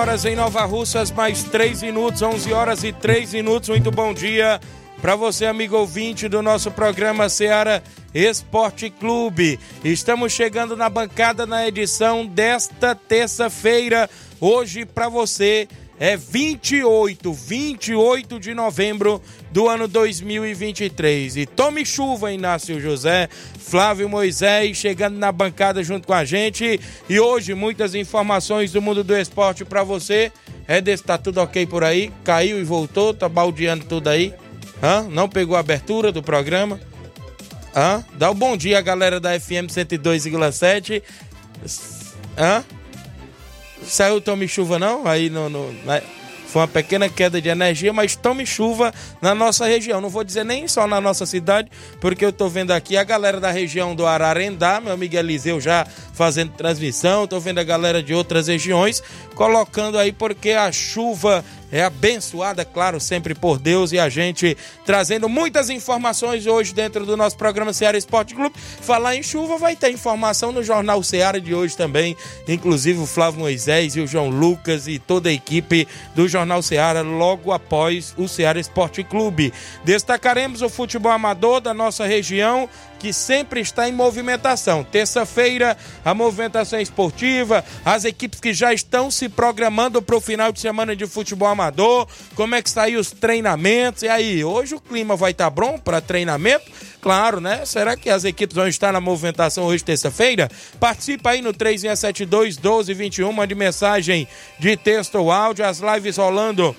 Horas em Nova Russas, mais 3 minutos, 11 horas e 3 minutos. Muito bom dia para você, amigo ouvinte do nosso programa Seara Esporte Clube. Estamos chegando na bancada na edição desta terça-feira. Hoje para você é 28, 28 de novembro do ano 2023. E tome chuva, Inácio José, Flávio Moisés, chegando na bancada junto com a gente. E hoje, muitas informações do mundo do esporte para você. É desse, tá tudo ok por aí? Caiu e voltou, tá baldeando tudo aí? Hã? Não pegou a abertura do programa? Hã? Dá o um bom dia galera da FM 102,7. Hã? Saiu tome chuva não? Aí no, no na, foi uma pequena queda de energia, mas tome chuva na nossa região. Não vou dizer nem só na nossa cidade, porque eu tô vendo aqui a galera da região do Ararendá, meu amigo Eliseu já fazendo transmissão, tô vendo a galera de outras regiões colocando aí porque a chuva é abençoada, claro, sempre por Deus e a gente trazendo muitas informações hoje dentro do nosso programa Ceará Esporte Clube. Falar em chuva, vai ter informação no Jornal Ceará de hoje também, inclusive o Flávio Moisés e o João Lucas e toda a equipe do Jornal Ceará logo após o Ceará Esporte Clube. Destacaremos o futebol amador da nossa região, que sempre está em movimentação. Terça-feira, a movimentação esportiva, as equipes que já estão se programando para o final de semana de futebol amador, como é que aí os treinamentos, e aí, hoje o clima vai estar tá bom para treinamento? Claro, né? Será que as equipes vão estar na movimentação hoje, terça-feira? Participa aí no 3672 1221, mande mensagem de texto ou áudio, as lives rolando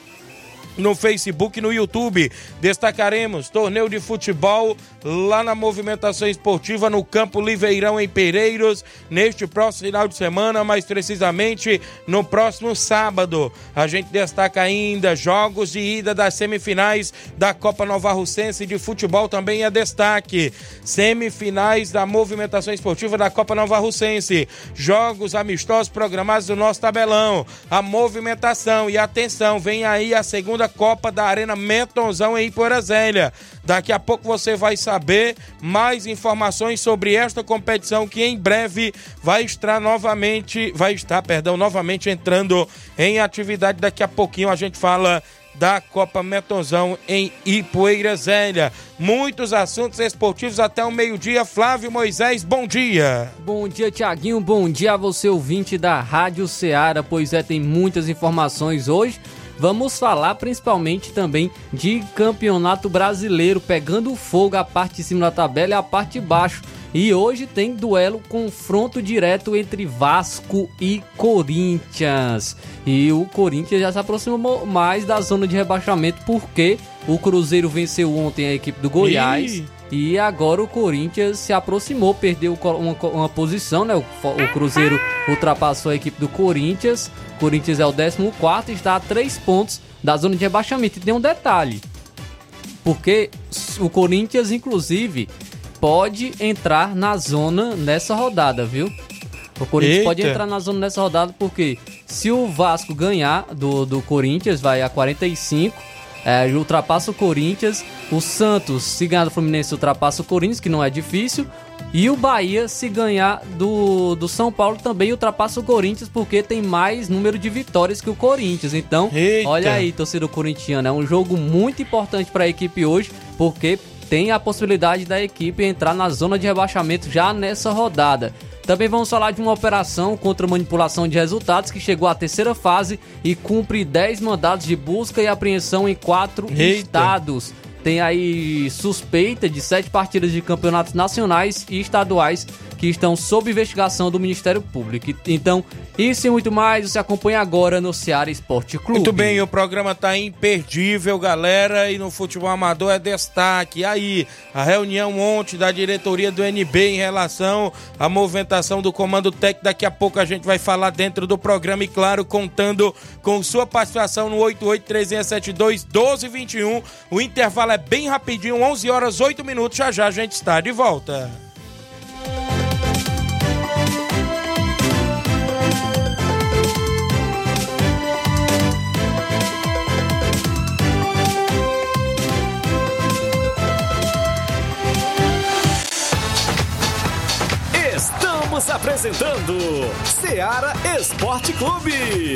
no Facebook e no YouTube. Destacaremos torneio de futebol lá na movimentação esportiva no Campo Liveirão em Pereiros neste próximo final de semana, mais precisamente no próximo sábado. A gente destaca ainda jogos de ida das semifinais da Copa Nova Russense de futebol também é destaque. Semifinais da movimentação esportiva da Copa Nova Russense. Jogos amistosos programados no nosso tabelão. A movimentação e atenção, vem aí a segunda Copa da Arena Mentonzão em Iporazélia. Daqui a pouco você vai saber mais informações sobre esta competição que em breve vai estar novamente, vai estar, perdão, novamente entrando em atividade. Daqui a pouquinho a gente fala da Copa Metonzão em Ipoeira Zélia. Muitos assuntos esportivos até o meio-dia. Flávio Moisés, bom dia. Bom dia, Tiaguinho. Bom dia a você, ouvinte da Rádio Ceará. Pois é, tem muitas informações hoje. Vamos falar principalmente também de campeonato brasileiro, pegando fogo a parte de cima da tabela e a parte de baixo. E hoje tem duelo, confronto direto entre Vasco e Corinthians. E o Corinthians já se aproximou mais da zona de rebaixamento porque o Cruzeiro venceu ontem a equipe do Goiás. Ih. E agora o Corinthians se aproximou, perdeu uma, uma posição, né? O, o, Cruzeiro ultrapassou a equipe do Corinthians. O Corinthians é o 14 e está a 3 pontos da zona de rebaixamento. E tem um detalhe: porque o Corinthians, inclusive, pode entrar na zona nessa rodada, viu? O Corinthians Eita. pode entrar na zona nessa rodada porque se o Vasco ganhar do, do Corinthians, vai a 45 é, ultrapassa o Corinthians. O Santos, se ganhar do Fluminense, ultrapassa o Corinthians, que não é difícil. E o Bahia, se ganhar do, do São Paulo, também ultrapassa o Corinthians, porque tem mais número de vitórias que o Corinthians. Então, Eita. olha aí, torcedor corintiano. É um jogo muito importante para a equipe hoje, porque tem a possibilidade da equipe entrar na zona de rebaixamento já nessa rodada. Também vamos falar de uma operação contra manipulação de resultados que chegou à terceira fase e cumpre 10 mandados de busca e apreensão em quatro Eita. estados. Tem aí suspeita de sete partidas de campeonatos nacionais e estaduais que estão sob investigação do Ministério Público. Então, isso e muito mais você acompanha agora no Ceará Esporte Clube. Muito bem, o programa tá imperdível, galera, e no futebol amador é destaque. Aí, a reunião ontem da diretoria do NB em relação à movimentação do comando técnico, daqui a pouco a gente vai falar dentro do programa e claro, contando com sua participação no 883672 1221. O intervalo é bem rapidinho, 11 horas 8 minutos, já já a gente está de volta. Estamos apresentando Seara Esporte Clube.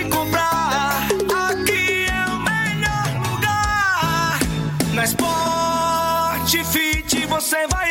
Na Sport Fit você vai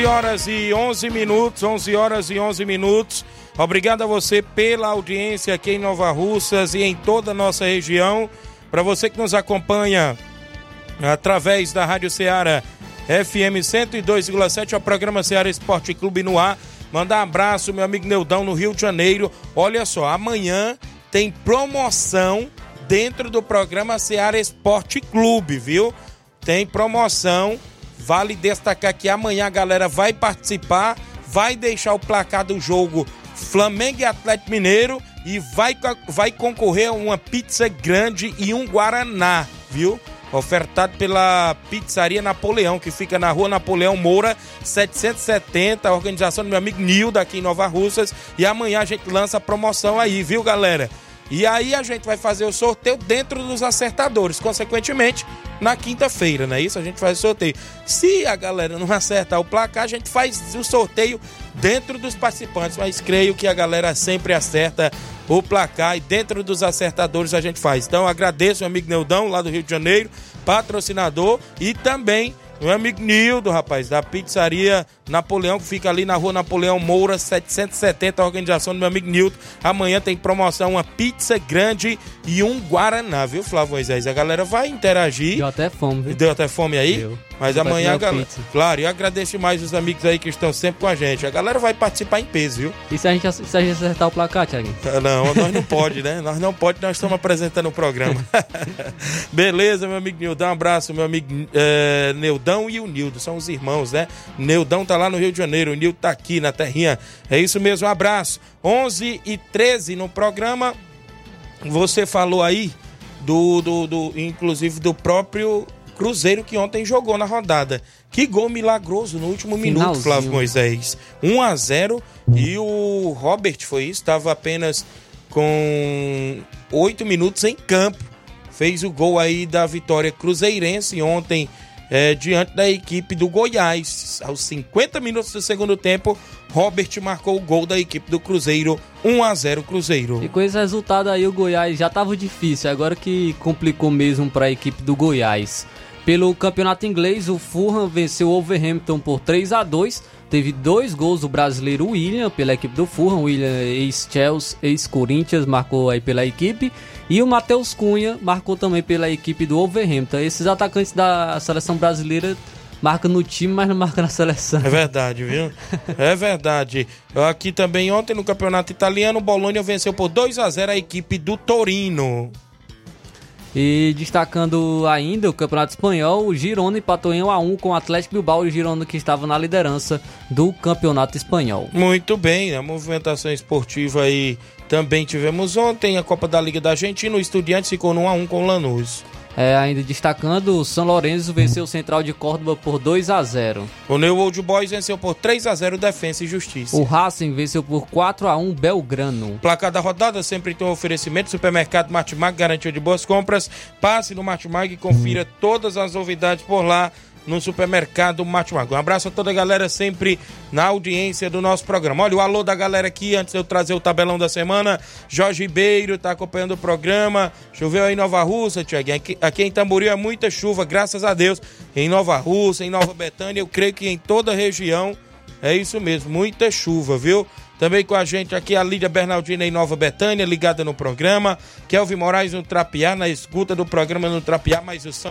11 horas e 11 minutos, 11 horas e 11 minutos. Obrigado a você pela audiência aqui em Nova Russas e em toda a nossa região. Para você que nos acompanha através da Rádio Ceará FM 102,7, o programa Ceará Esporte Clube no ar. Mandar abraço, meu amigo Neudão, no Rio de Janeiro. Olha só, amanhã tem promoção dentro do programa Ceará Esporte Clube, viu? Tem promoção Vale destacar que amanhã a galera vai participar, vai deixar o placar do jogo Flamengo e Atlético Mineiro e vai, vai concorrer a uma pizza grande e um Guaraná, viu? Ofertado pela Pizzaria Napoleão, que fica na rua Napoleão Moura, 770, a organização do meu amigo Nildo aqui em Nova Russas. E amanhã a gente lança a promoção aí, viu, galera? E aí a gente vai fazer o sorteio dentro dos acertadores. Consequentemente, na quinta-feira, não é isso? A gente faz o sorteio. Se a galera não acertar o placar, a gente faz o sorteio dentro dos participantes. Mas creio que a galera sempre acerta o placar e dentro dos acertadores a gente faz. Então agradeço o amigo Neudão, lá do Rio de Janeiro, patrocinador, e também Meu amigo Nildo, rapaz, da pizzaria Napoleão, que fica ali na rua Napoleão Moura, 770, a organização do meu amigo Nildo. Amanhã tem promoção, uma pizza grande e um Guaraná, viu, Flávio Moisés? A galera vai interagir. Deu até fome, viu? Deu até fome aí? Deu. Mas Vai amanhã, galera. Claro, e eu agradeço mais os amigos aí que estão sempre com a gente. A galera vai participar em peso, viu? E se a gente, se a gente acertar o placar, Thiaguinho? Ah, Não, nós não pode, né? Nós não pode, nós estamos apresentando o programa. Beleza, meu amigo Nildão, um abraço, meu amigo é, Neudão e o Nildo, são os irmãos, né? Neudão tá lá no Rio de Janeiro, o Nildo tá aqui na terrinha. É isso mesmo, um abraço. 11 e 13 no programa, você falou aí do, do, do inclusive do próprio Cruzeiro que ontem jogou na rodada. Que gol milagroso no último minuto, Finalzinho. Flávio Moisés. 1 a 0 e o Robert foi isso, estava apenas com 8 minutos em campo. Fez o gol aí da vitória cruzeirense ontem é, diante da equipe do Goiás. Aos 50 minutos do segundo tempo, Robert marcou o gol da equipe do Cruzeiro, 1 a 0 Cruzeiro. E com esse resultado aí, o Goiás já tava difícil, agora que complicou mesmo para a equipe do Goiás. Pelo campeonato inglês, o Fulham venceu o Wolverhampton por 3 a 2 Teve dois gols do brasileiro William pela equipe do Fulham. William, ex-Chelsea, ex-Corinthians, marcou aí pela equipe. E o Matheus Cunha marcou também pela equipe do Wolverhampton. Esses atacantes da seleção brasileira marcam no time, mas não marcam na seleção. É verdade, viu? É verdade. Aqui também, ontem no campeonato italiano, o Bologna venceu por 2 a 0 a equipe do Torino. E destacando ainda o Campeonato Espanhol, o Girona empatou em 1 a 1 com o Atlético Bilbao, o Girona que estava na liderança do Campeonato Espanhol. Muito bem, a movimentação esportiva aí também tivemos ontem. A Copa da Liga da Argentina, o Estudiantes ficou no 1 a 1 com o Lanús. É, ainda destacando, o São Lourenço venceu o Central de Córdoba por 2 a 0. O New Old Boys venceu por 3 a 0 Defensa e Justiça. O Racing venceu por 4 a 1 Belgrano. Placar da rodada sempre tem um oferecimento. Supermercado Martimag, garantia de boas compras. Passe no Martimag e confira todas as novidades por lá no supermercado Martimag. Um abraço a toda a galera sempre na audiência do nosso programa. Olha o alô da galera aqui, antes de eu trazer o tabelão da semana. Jorge Ribeiro tá acompanhando o programa. Choveu aí em Nova Russa, Tiaguinho. Aqui, aqui em Tamboril é muita chuva, graças a Deus. Em Nova Russa, em Nova Betânia, eu creio que em toda a região é isso mesmo, muita chuva, viu? Também com a gente aqui a Lídia Bernardina em Nova Betânia, ligada no programa. Kelvin Moraes no Trapiá, na escuta do programa no Trapiá, mas o São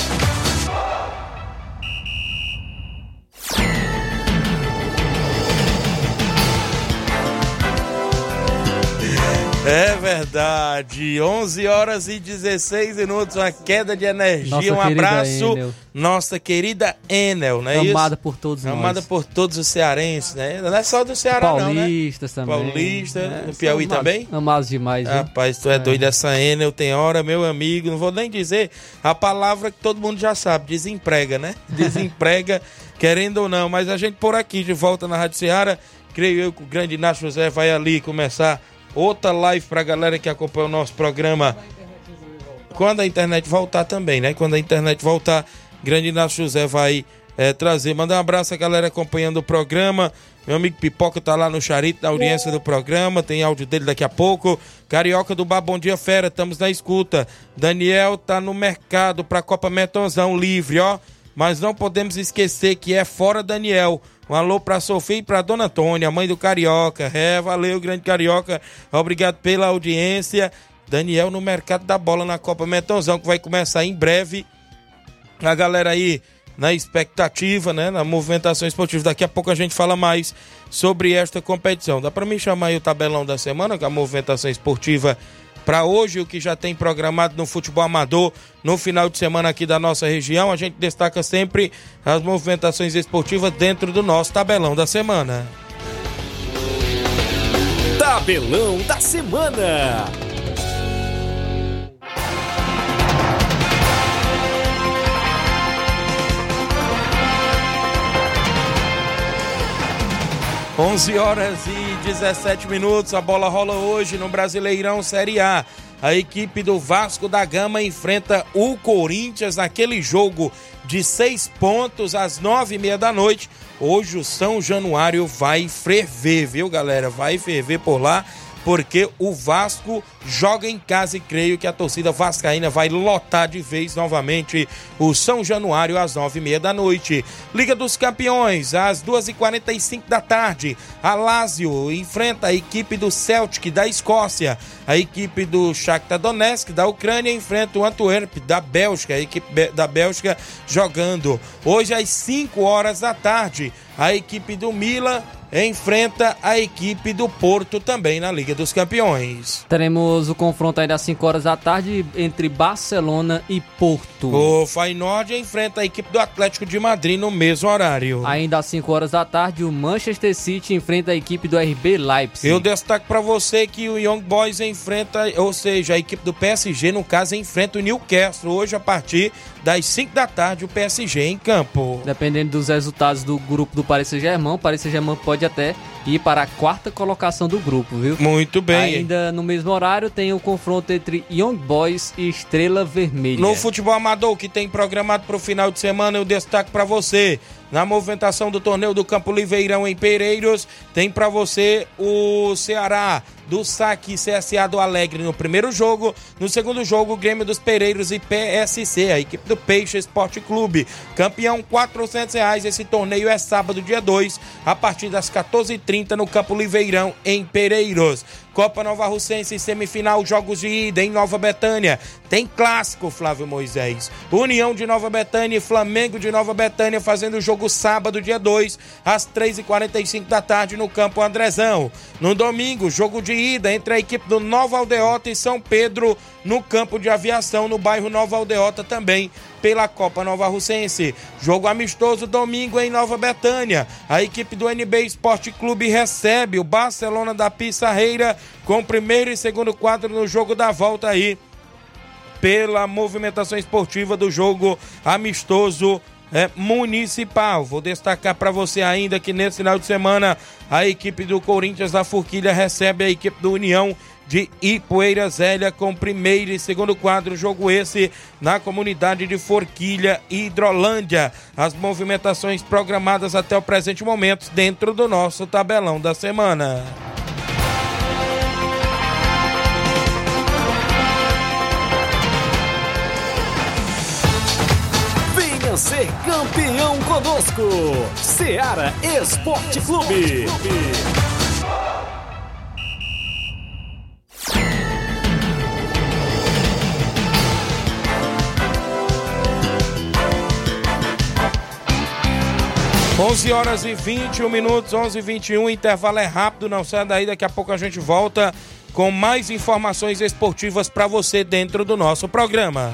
É verdade, 11 horas e 16 minutos, uma queda de energia, Nossa um abraço, Enel. nossa querida Enel, não é Amada por todos Amada nós. por todos os cearenses, né? Não é só do Ceará não, né? Paulistas também. Paulista, né? no Piauí São também? Amados, amados demais, viu? Rapaz, tu é, doido essa Enel, tem hora, meu amigo, não vou nem dizer a palavra que todo mundo já sabe, desemprega, né? Desemprega, querendo ou não, mas a gente por aqui, de volta na Rádio Ceará, creio eu que o grande Inácio José vai ali começar outra live pra galera que acompanha o nosso programa. Quando a internet voltar também, né? Quando a internet voltar, grande Inácio José vai eh, trazer. Mandar um abraço à galera acompanhando o programa. Meu amigo Pipoca tá lá no Charito, na audiência do programa. Tem áudio dele daqui a pouco. Carioca do Bar, bom dia, fera. Estamos na escuta. Daniel tá no mercado pra Copa Metonzão livre, ó. Mas não podemos esquecer que é fora Daniel. Um alô pra Sofia e pra Dona Antônia, mãe do Carioca. É, valeu, grande Carioca. Obrigado pela audiência. Daniel no mercado da bola na Copa Metonzão, que vai começar em breve. A galera aí na expectativa, né, na movimentação esportiva. Daqui a pouco a gente fala mais sobre esta competição. Dá para me chamar aí o tabelão da semana, com a movimentação esportiva para hoje, o que já tem programado no futebol amador no final de semana aqui da nossa região. A gente destaca sempre as movimentações esportivas dentro do nosso tabelão da semana. Tabelão da semana. Onze horas e 17 minutos, a bola rola hoje no Brasileirão Série A. A equipe do Vasco da Gama enfrenta o Corinthians naquele jogo de seis pontos às nove e meia da noite. Hoje o São Januário vai ferver, viu galera? Vai ferver por lá, porque o Vasco joga em casa e creio que a torcida vascaína vai lotar de vez novamente o São Januário às nove e meia da noite. Liga dos Campeões, às duas e quarenta e cinco da tarde. A Lazio enfrenta a equipe do Celtic da Escócia. A equipe do Shakhtar Donetsk da Ucrânia enfrenta o Antwerp da Bélgica. A equipe da Bélgica jogando. Hoje às 5 horas da tarde, a equipe do Milan enfrenta a equipe do Porto também na Liga dos Campeões. Teremos o confronto aí das 5 horas da tarde entre Barcelona e Porto. O Feyenoord enfrenta a equipe do Atlético de Madrid no mesmo horário. Ainda às 5 horas da tarde, o Manchester City enfrenta a equipe do RB Leipzig. Eu destaco pra você que o Young Boys enfrenta, ou seja, a equipe do PSG, no caso, enfrenta o Newcastle hoje a partir das 5 da tarde, o PSG em campo. Dependendo dos resultados do grupo do Paris Saint-Germain, o Paris Saint-Germain pode até ir para a quarta colocação do grupo, viu? Muito bem. Ainda no mesmo horário tem o confronto entre Young Boys e Estrela Vermelha. No futebol amador que tem programado para o final de semana, eu destaco para você. Na movimentação do torneio do Campo Liveirão em Pereiros, tem para você o Ceará do Saque CSA do Alegre no primeiro jogo. No segundo jogo, Grêmio dos Pereiros e PSC, a equipe do Peixe Esporte Clube. Campeão, 400 reais. Esse torneio é sábado, dia 2, a partir das 14h30 no Campo Liveirão em Pereiros. Copa Nova Russense, semifinal, jogos de ida em Nova Betânia. Tem clássico, Flávio Moisés. União de Nova Betânia e Flamengo de Nova Betânia fazendo o jogo sábado, dia 2, às 3h45 da tarde no Campo Andrezão. No domingo, jogo de ida entre a equipe do Nova Aldeota e São Pedro no campo de aviação no bairro Nova Aldeota também pela Copa Nova Russense. Jogo amistoso domingo em Nova Betânia. A equipe do NB Esporte Clube recebe o Barcelona da Pissarreira com primeiro e segundo quadro no jogo da volta aí pela movimentação esportiva do jogo amistoso é, municipal. Vou destacar para você ainda que nesse final de semana a equipe do Corinthians da Forquilha recebe a equipe do União de Ipueira Zélia com primeiro e segundo quadro, jogo esse na comunidade de Forquilha, Hidrolândia. As movimentações programadas até o presente momento dentro do nosso tabelão da semana. Venha ser campeão conosco. Seara Esporte Clube. Onze horas e 21 minutos, 11 e 21, intervalo é rápido, não sai daí, daqui a pouco a gente volta com mais informações esportivas para você dentro do nosso programa.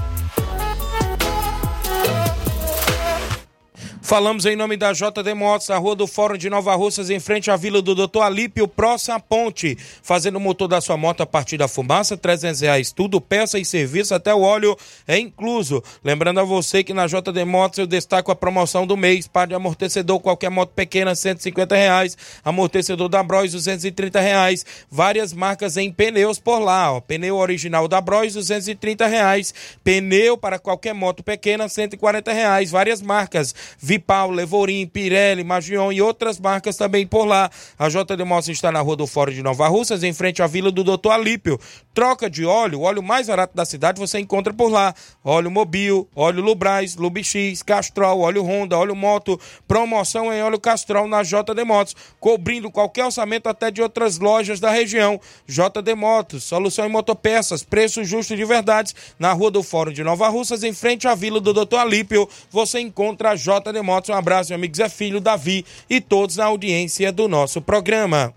Falamos em nome da JD Motos, a rua do Fórum de Nova Russas, em frente à Vila do Doutor Alípio, próximo à ponte. Fazendo o motor da sua moto a partir da fumaça, 300 reais tudo, peça e serviço, até o óleo é incluso. Lembrando a você que na JD Motos eu destaco a promoção do mês, par de amortecedor, qualquer moto pequena, 150 reais. Amortecedor da Bros, 230 reais. Várias marcas em pneus por lá, ó. Pneu original da Bros, 230 reais. Pneu para qualquer moto pequena, 140 reais. Várias marcas. Vipal, Levorim, Pirelli, Magion e outras marcas também por lá. A JD Motos está na Rua do Fórum de Nova Russas, em frente à Vila do Doutor Alípio. Troca de óleo, o óleo mais barato da cidade você encontra por lá. Óleo Mobil, óleo Lubrais, Lubix, Castrol, óleo Honda, óleo Moto. Promoção em óleo Castrol na JD Motos, cobrindo qualquer orçamento até de outras lojas da região. JD Motos, solução em motopeças, preço justo de verdade. Na Rua do Fórum de Nova Russas, em frente à Vila do Doutor Alípio, você encontra a JD Motos. Um abraço, meu amigo Zé Filho, Davi e todos na audiência do nosso programa.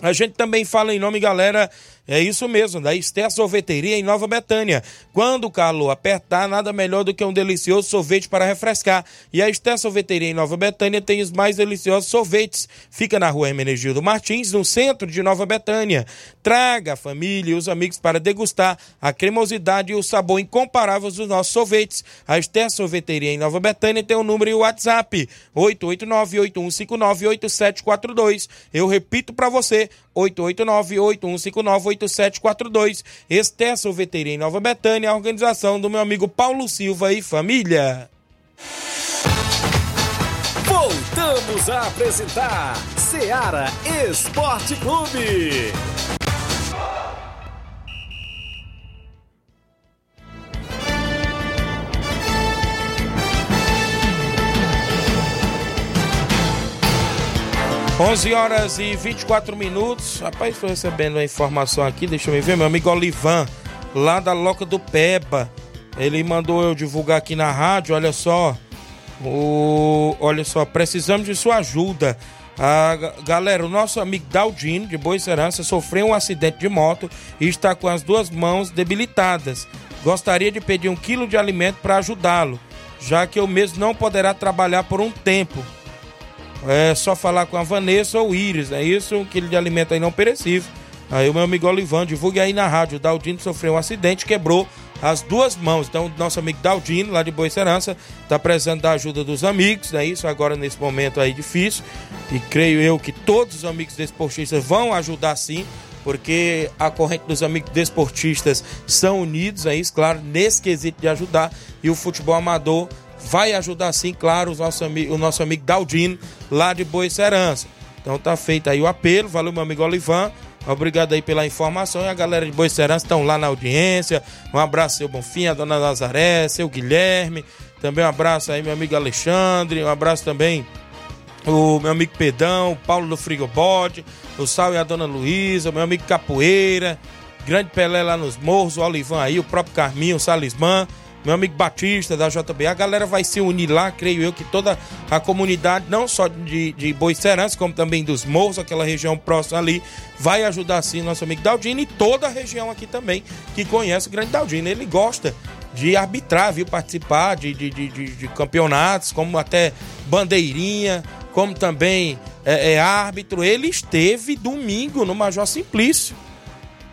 A gente também fala em nome, galera, é isso mesmo, da Esther Sorveteria em Nova Betânia. Quando o calor apertar, nada melhor do que um delicioso sorvete para refrescar. E a Esther Sorveteria em Nova Betânia tem os mais deliciosos sorvetes. Fica na rua Hermenegildo Martins, no centro de Nova Betânia. Traga a família e os amigos para degustar a cremosidade e o sabor incomparáveis dos nossos sorvetes. A Esther Sorveteria em Nova Betânia tem o número e o WhatsApp: 889-8159-8742. Eu repito para você, 889-8159-8742. Esther Sorveteria em Nova Betânia, a organização do meu amigo Paulo Silva e família. Voltamos a apresentar Seara Esporte Clube. Onze horas e 24 minutos. Rapaz, estou recebendo uma informação aqui, deixa eu ver. Meu amigo Olivan, lá da Loca do Peba. Ele mandou eu divulgar aqui na rádio, olha só. O, olha só, precisamos de sua ajuda. Galera, o nosso amigo Daldino, de Boa Serança, sofreu um acidente de moto e está com as duas mãos debilitadas. Gostaria de pedir um quilo de alimento para ajudá-lo, já que eu mesmo não poderá trabalhar por um tempo. É só falar com a Vanessa ou Iris, é isso? Um quilo de alimento aí não perecível. Aí o meu amigo Olivan, divulgue aí na rádio. O Daldino sofreu um acidente, quebrou as duas mãos. Então, nosso amigo Daldino, lá de Boa Serança, está precisando da ajuda dos amigos, é isso? Agora, nesse momento aí difícil. E creio eu que todos os amigos desportistas vão ajudar sim, porque a corrente dos amigos desportistas são unidos, é isso? Claro, nesse quesito de ajudar. E o futebol amador vai ajudar sim, claro, os nosso o nosso amigo Daldino, lá de Boa Serança. Então tá feito aí o apelo, valeu meu amigo Olivan, obrigado aí pela informação. E a galera de Boa Serança estão lá na audiência, um abraço seu Bonfim, a dona Nazaré, seu Guilherme, também um abraço aí meu amigo Alexandre, um abraço também o meu amigo Pedão, o Paulo do Frigobode, o Sal e a Dona Luísa, o meu amigo Capoeira, Grande Pelé lá nos morros, o Olivan aí, o próprio Carminho, o Salismã, meu amigo Batista da JB. A galera vai se unir lá, creio eu que toda a comunidade, não só de, de Boicerança, como também dos morros, aquela região próxima ali, vai ajudar sim nosso amigo Daldino e toda a região aqui também que conhece o Grande Daldino. Ele gosta de arbitrar, viu? Participar de, de, de, de- de campeonatos, como até bandeirinha, como também é, é árbitro. Ele esteve domingo no Major Simplício.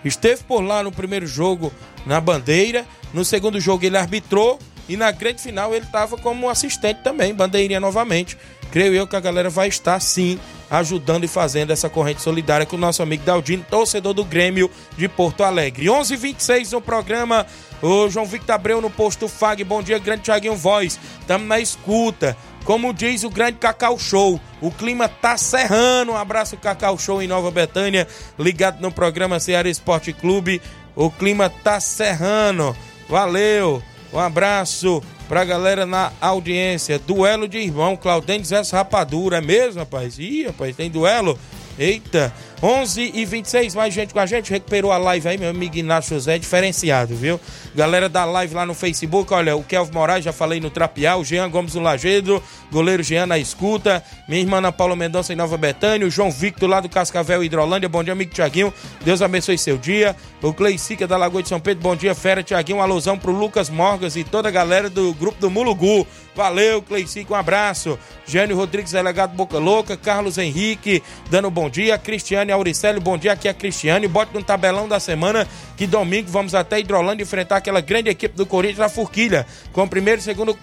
Esteve por lá no primeiro jogo na bandeira. No segundo jogo ele arbitrou. E na grande final ele estava como assistente também, bandeirinha novamente. Creio eu que a galera vai estar sim ajudando e fazendo essa corrente solidária com o nosso amigo Daldino, torcedor do Grêmio de Porto Alegre. 11:26 h 26 no programa. O João Victor Abreu no posto FAG. Bom dia, grande Thiaguinho Voz. Estamos na escuta. Como diz o grande Cacau Show, o clima tá serrando. Um abraço, Cacau Show em Nova Betânia, ligado no programa Ceará Esporte Clube. O clima tá serrando. Valeu. Um abraço pra galera na audiência. Duelo de irmão, Claudênio Zé Rapadura. É mesmo, rapaz? Ih, rapaz, tem duelo? Eita. 11 e 26, mais gente com a gente. Recuperou a live aí, meu amigo Inácio José, diferenciado, viu? Galera da live lá no Facebook, olha, o Kelvin Moraes, já falei no Trapial, o Jean Gomes do Lagedo, goleiro Jean na escuta, minha irmã Ana Paula Mendonça em Nova Betânia, o João Victor lá do Cascavel Hidrolândia, bom dia, amigo Tiaguinho, Deus abençoe seu dia. O Cleicica da Lagoa de São Pedro, bom dia, fera, Tiaguinho, um alusão pro Lucas Morgas e toda a galera do grupo do Mulugu. Valeu, Cleicica, um abraço. Jânio Rodrigues, delegado Boca Louca, Carlos Henrique, dando bom dia, Cristiane Auricelli, bom dia, aqui é Cristiane, bote no tabelão da semana, que domingo vamos até Hidrolândia enfrentar aquela grande equipe do Corinthians na Forquilha, com o primeiro e segundo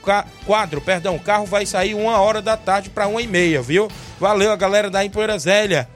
quadro, perdão, o carro vai sair uma hora da tarde para uma e meia, viu? Valeu a galera da Empoeira Zélia.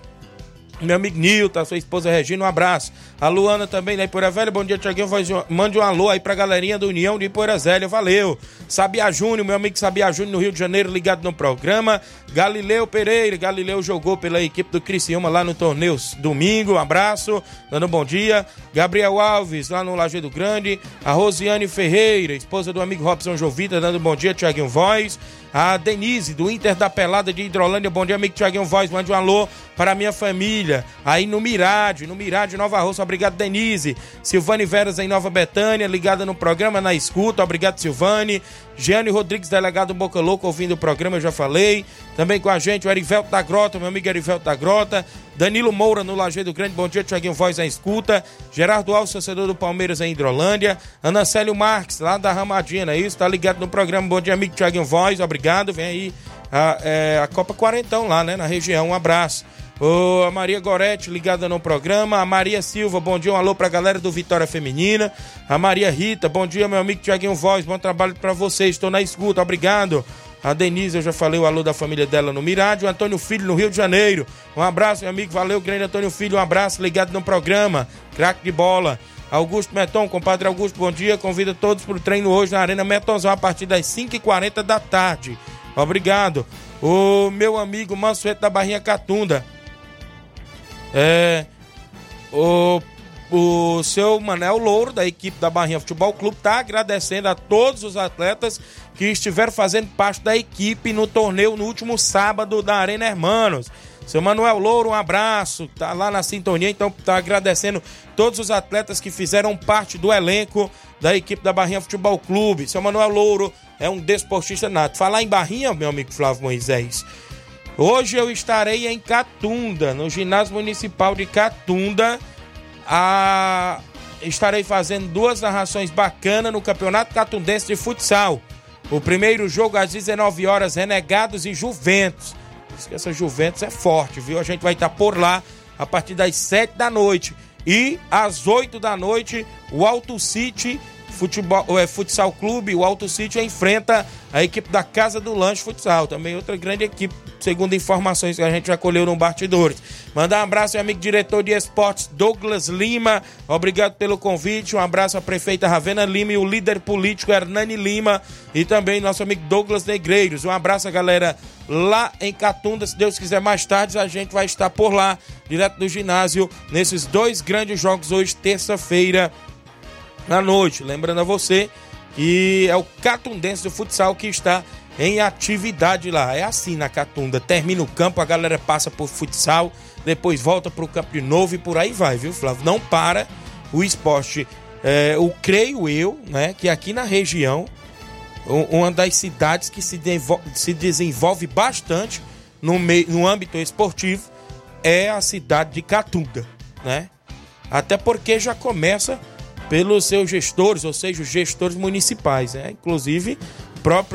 Meu amigo Nilton, sua esposa Regina, um abraço. A Luana também da Ipoeira Velha, bom dia, Tiaguinho. Mande um alô aí pra galerinha da União de Ipoeira Velha, valeu. Sabia Júnior, meu amigo Sabia Júnior no Rio de Janeiro, ligado no programa. Galileu Pereira, Galileu jogou pela equipe do Criciúma lá no torneio domingo, um abraço, dando um bom dia. Gabriel Alves, lá no Lajeado Grande. A Rosiane Ferreira, esposa do amigo Robson Jovita, dando um bom dia, Tiaguinho Voz. A Denise, do Inter da Pelada de Hidrolândia. Bom dia, amigo Tiaguinho Voz. Mande um alô para a minha família. Aí no Mirade, no Mirade, Nova Roça. Obrigado, Denise. Silvane Veras em Nova Betânia, ligada no programa, na escuta. Obrigado, Silvane. Giane Rodrigues, delegado Boca Louca, ouvindo o programa, eu já falei. Também com a gente, o Erivelto da Grota, meu amigo Erivelto da Grota. Danilo Moura, no Lajeado Grande. Bom dia, Tiaguinho Voz em escuta. Gerardo Alves, torcedor do Palmeiras em Hidrolândia. Ana Célio Marques, lá da Ramadinha, não é isso? Tá ligado no programa. Bom dia, amigo Tiaguinho Voz. Obrigado. Vem aí a, é, a Copa Quarentão lá, né? Na região. Um abraço. A Maria Gorete ligada no programa. A Maria Silva, bom dia, um alô pra galera do Vitória Feminina. A Maria Rita, bom dia, meu amigo Tiaguinho Voz. Bom trabalho pra vocês. Estou na escuta, obrigado. A Denise, eu já falei o alô da família dela no Mirade. O Antônio Filho, no Rio de Janeiro. Um abraço, meu amigo. Valeu, grande Antônio Filho. Um abraço, ligado no programa. Craque de bola. Augusto Meton, compadre Augusto, bom dia. Convida todos pro treino hoje na Arena Metonzão a partir das 5h40 da tarde. Obrigado. O meu amigo Mansueto da Barrinha Catunda. É. O, o seu Manel Louro, da equipe da Barrinha Futebol Clube, está agradecendo a todos os atletas que estiveram fazendo parte da equipe no torneio no último sábado da Arena Hermanos. Seu Manuel Louro, um abraço, tá lá na sintonia, então tá agradecendo todos os atletas que fizeram parte do elenco da equipe da Barrinha Futebol Clube. Seu Manuel Louro é um desportista nato. Falar em Barrinha, meu amigo Flávio Moisés, Hoje eu estarei em Catunda, no ginásio municipal de Catunda. A... Estarei fazendo duas narrações bacanas no Campeonato Catundense de Futsal. O primeiro jogo às 19 horas, Renegados e Juventus. Essa Juventus é forte, viu? A gente vai estar por lá a partir das 7 da noite. E às 8 da noite, o Alto City Futebol, é, Futsal Clube, o Alto City enfrenta a equipe da Casa do Lanche Futsal, também outra grande equipe, segundo informações que a gente já colheu no Bastidores. Mandar um abraço ao amigo diretor de esportes Douglas Lima, obrigado pelo convite, um abraço à prefeita Ravena Lima e o líder político Hernani Lima e também nosso amigo Douglas Negreiros. Um abraço galera lá em Catunda, se Deus quiser mais tarde a gente vai estar por lá, direto do ginásio, nesses dois grandes jogos hoje, terça-feira, à noite. Lembrando a você que é o Catundense do futsal que está em atividade lá. É assim na Catunda. Termina o campo, a galera passa por futsal, depois volta para o campo de novo e por aí vai, viu, Flávio? Não para o esporte. É, eu creio eu, né, que aqui na região, uma das cidades que se, devo- se desenvolve bastante no, meio, no âmbito esportivo é a cidade de Catunda, né? Até porque já começa pelos seus gestores, ou seja, os gestores municipais, né? Inclusive,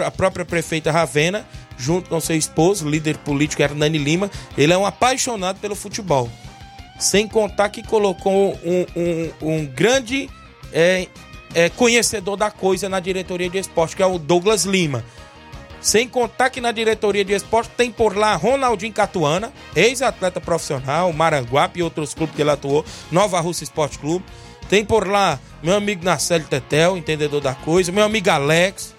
a própria prefeita Ravena, junto com seu esposo, líder político Hernani Lima, ele é um apaixonado pelo futebol. Sem contar que colocou um, um- um grande é, é, conhecedor da coisa na diretoria de esporte, que é o Douglas Lima. Sem contar que na diretoria de esporte tem por lá Ronaldinho Catuana, ex-atleta profissional, Maranguape e outros clubes que ele atuou, Nova Russa Esporte Clube. Tem por lá meu amigo Narcélio Tetel, entendedor da coisa, meu amigo Alex.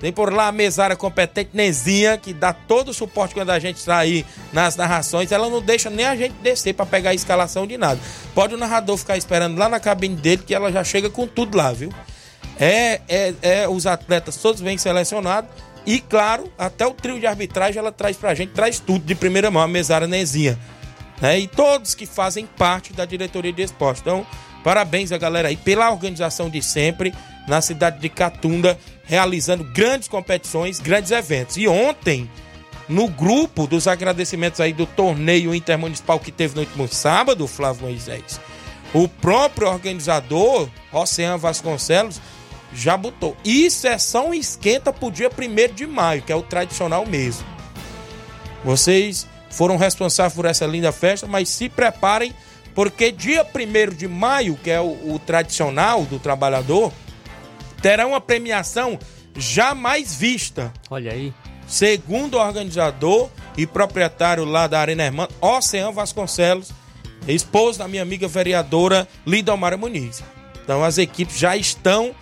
Tem por lá a mesária competente Nezinha, que dá todo o suporte quando a gente está aí nas narrações. Ela não deixa nem a gente descer para pegar a escalação de nada. Pode o narrador ficar esperando lá na cabine dele, que ela já chega com tudo lá, viu? É, é, é os atletas todos bem selecionados. E, claro, até o trio de arbitragem ela traz pra gente, traz tudo de primeira mão, a mesária Nezinha. né? E todos que fazem parte da diretoria de esporte. Então, parabéns a galera aí pela organização de sempre na cidade de Catunda, realizando grandes competições, grandes eventos. E ontem, no grupo dos agradecimentos aí do torneio intermunicipal que teve no último sábado, Flávio Moisés, o próprio organizador, Oceano Vasconcelos, já botou. Isso é só um esquenta pro dia 1 de maio, que é o tradicional mesmo. Vocês foram responsáveis por essa linda festa, mas se preparem, porque dia 1 de maio, que é o, o tradicional do trabalhador, terá uma premiação jamais vista. Olha aí. Segundo o organizador e proprietário lá da Arena Irmã, Oceano Vasconcelos, esposo da minha amiga vereadora Lidomara Muniz. Então as equipes já estão,